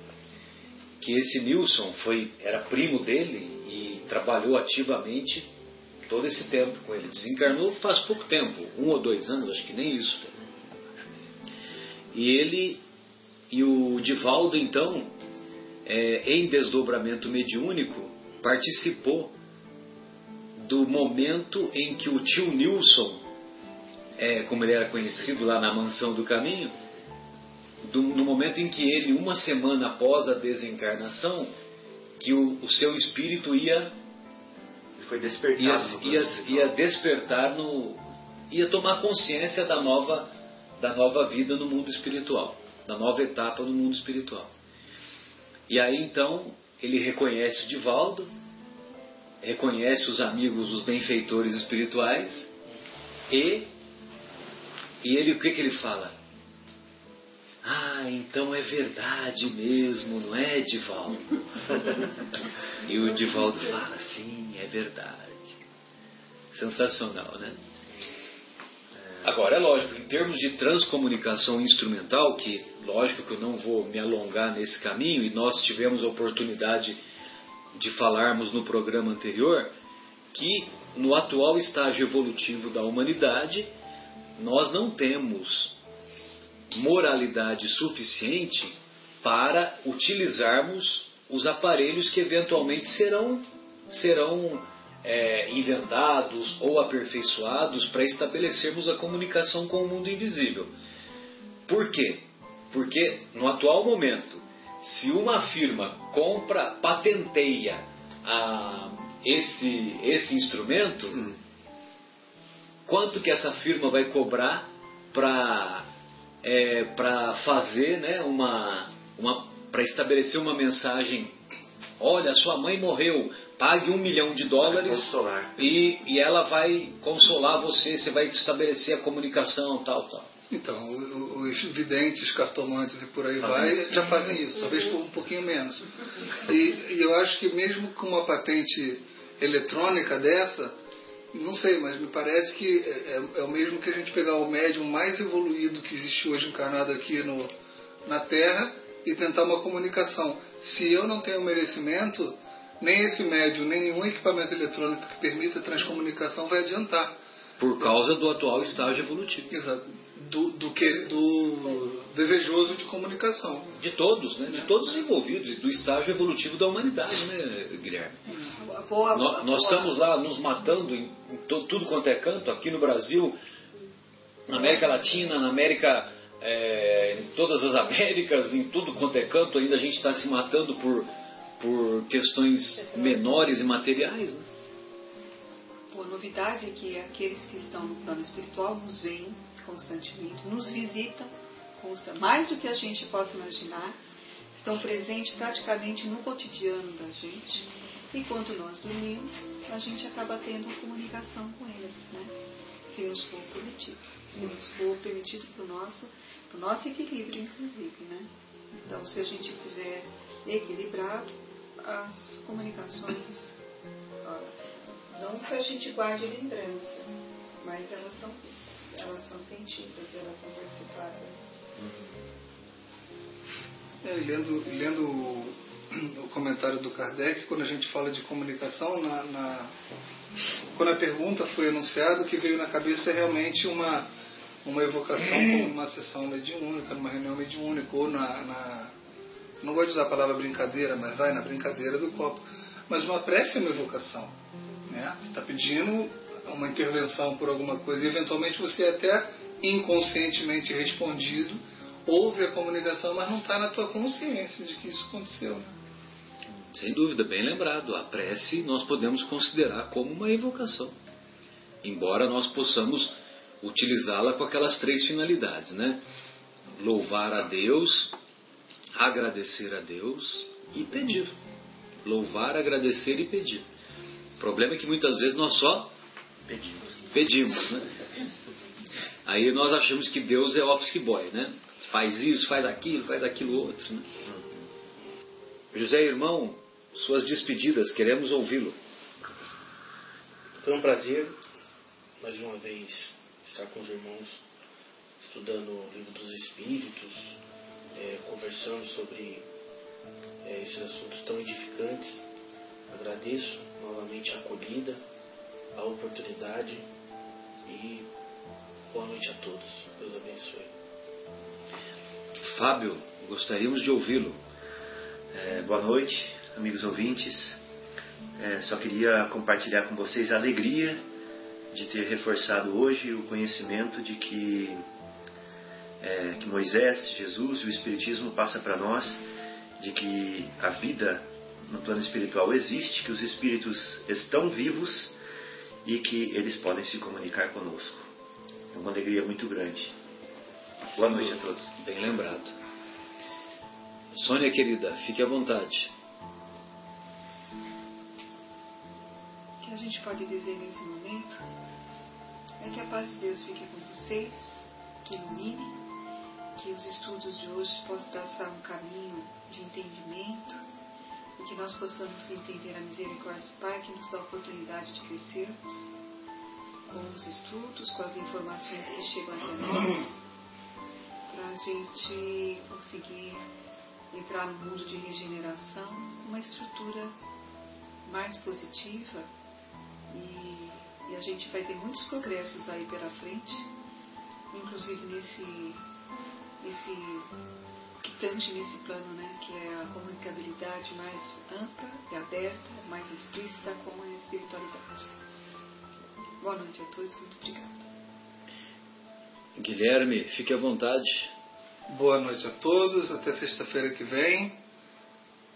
que esse Nilson foi, era primo dele e trabalhou ativamente todo esse tempo com ele. Desencarnou faz pouco tempo, um ou dois anos, acho que nem isso. E ele e o Divaldo, então, é, em desdobramento mediúnico, participou do momento em que o tio Nilson, é, como ele era conhecido lá na Mansão do Caminho, do, no momento em que ele, uma semana após a desencarnação, que o, o seu espírito ia foi despertar ia, ia, ia despertar no ia tomar consciência da nova da nova vida no mundo espiritual da nova etapa no mundo espiritual. E aí então ele reconhece o Divaldo reconhece os amigos os benfeitores espirituais e e ele o que que ele fala ah, então é verdade mesmo, não é, Divaldo? e o Divaldo fala, sim, é verdade. Sensacional, né? Agora, é lógico, em termos de transcomunicação instrumental, que lógico que eu não vou me alongar nesse caminho, e nós tivemos a oportunidade de falarmos no programa anterior, que no atual estágio evolutivo da humanidade, nós não temos moralidade suficiente para utilizarmos os aparelhos que eventualmente serão, serão é, inventados ou aperfeiçoados para estabelecermos a comunicação com o mundo invisível. Por quê? Porque no atual momento, se uma firma compra, patenteia a, esse, esse instrumento, hum. quanto que essa firma vai cobrar para é, para fazer né, uma, uma para estabelecer uma mensagem? Olha sua mãe morreu pague um milhão de dólares e, e ela vai consolar você você vai estabelecer a comunicação tal tal então os videntes cartomantes e por aí vai já fazem isso talvez por um pouquinho menos e, e eu acho que mesmo com uma patente eletrônica dessa não sei, mas me parece que é, é, é, o mesmo que a gente pegar o médium mais evoluído que existe hoje encarnado aqui no, na Terra e tentar uma comunicação. Se eu não tenho merecimento, nem esse médium, nem nenhum equipamento eletrônico que permita transcomunicação vai adiantar. Por causa do atual estágio evolutivo. Exato. Do, do, que, do desejoso de comunicação. De todos, né? De todos os envolvidos, do estágio evolutivo da humanidade, né, Guilherme? Boa, boa, nós, estamos lá nos matando em, em todo, tudo quanto é canto, aqui no Brasil, na América Latina, na América, é, em todas as Américas, em tudo quanto é canto, ainda a gente está se matando por, por questões menores e materiais. Né? A novidade é que aqueles que estão no plano espiritual nos veem constantemente, nos visitam, mais do que a gente possa imaginar, estão presentes praticamente no cotidiano da gente. Enquanto nós dormimos, a gente acaba tendo comunicação com eles, né? se nos for permitido, se nos for permitido para o nosso, nosso equilíbrio, inclusive. Né? Então, se a gente tiver equilibrado, as comunicações, não que a gente guarde lembrança, mas elas são vistas, elas são sentidas, elas são participadas. É, lendo, lendo o comentário do Kardec, quando a gente fala de comunicação, na, na, quando a pergunta foi anunciada, o que veio na cabeça é realmente uma, uma evocação como uma sessão mediúnica, numa reunião mediúnica, ou na, na, Não gosto de usar a palavra brincadeira, mas vai na brincadeira do copo. Mas uma prece é uma evocação. Né? Está pedindo uma intervenção por alguma coisa e eventualmente você é até inconscientemente respondido, ouve a comunicação, mas não está na tua consciência de que isso aconteceu. Né? Sem dúvida, bem lembrado. A prece nós podemos considerar como uma evocação, embora nós possamos utilizá-la com aquelas três finalidades, né? Louvar a Deus, agradecer a Deus e pedir. Louvar, agradecer e pedir. O problema é que muitas vezes nós só pedimos, pedimos né? Aí nós achamos que Deus é office boy, né? Faz isso, faz aquilo, faz aquilo outro. Né? José, irmão, suas despedidas, queremos ouvi-lo. Foi um prazer, mais uma vez, estar com os irmãos, estudando o livro dos Espíritos, é, conversando sobre é, esses assuntos tão edificantes. Agradeço novamente a acolhida, a oportunidade e boa noite a todos. Deus abençoe. Fábio, gostaríamos de ouvi-lo. É, boa noite, amigos ouvintes. É, só queria compartilhar com vocês a alegria de ter reforçado hoje o conhecimento de que, é, que Moisés, Jesus e o Espiritismo passa para nós de que a vida no plano espiritual existe, que os espíritos estão vivos e que eles podem se comunicar conosco. É uma alegria muito grande. Boa noite a todos. Bem lembrado. Sônia querida, fique à vontade. O que a gente pode dizer nesse momento é que a paz de Deus fique com vocês, que ilumine, que os estudos de hoje possam traçar um caminho de entendimento e que nós possamos entender a misericórdia do Pai que nos dá a oportunidade de crescermos com os estudos, com as informações que chegam até nós, para a gente conseguir entrar no mundo de regeneração, uma estrutura mais positiva. E, e, a gente vai ter muitos progressos aí pela frente, inclusive nesse, nesse quitante nesse plano, né, que é a comunicabilidade mais ampla e aberta, mais explícita com a espiritualidade. Boa noite a todos, muito obrigada. Guilherme, fique à vontade. Boa noite a todos, até sexta-feira que vem.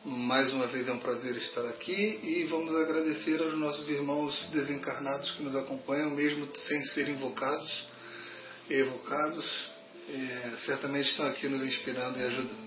Mais uma vez é um prazer estar aqui e vamos agradecer aos nossos irmãos desencarnados que nos acompanham, mesmo sem serem invocados e evocados. É, certamente estão aqui nos inspirando e ajudando.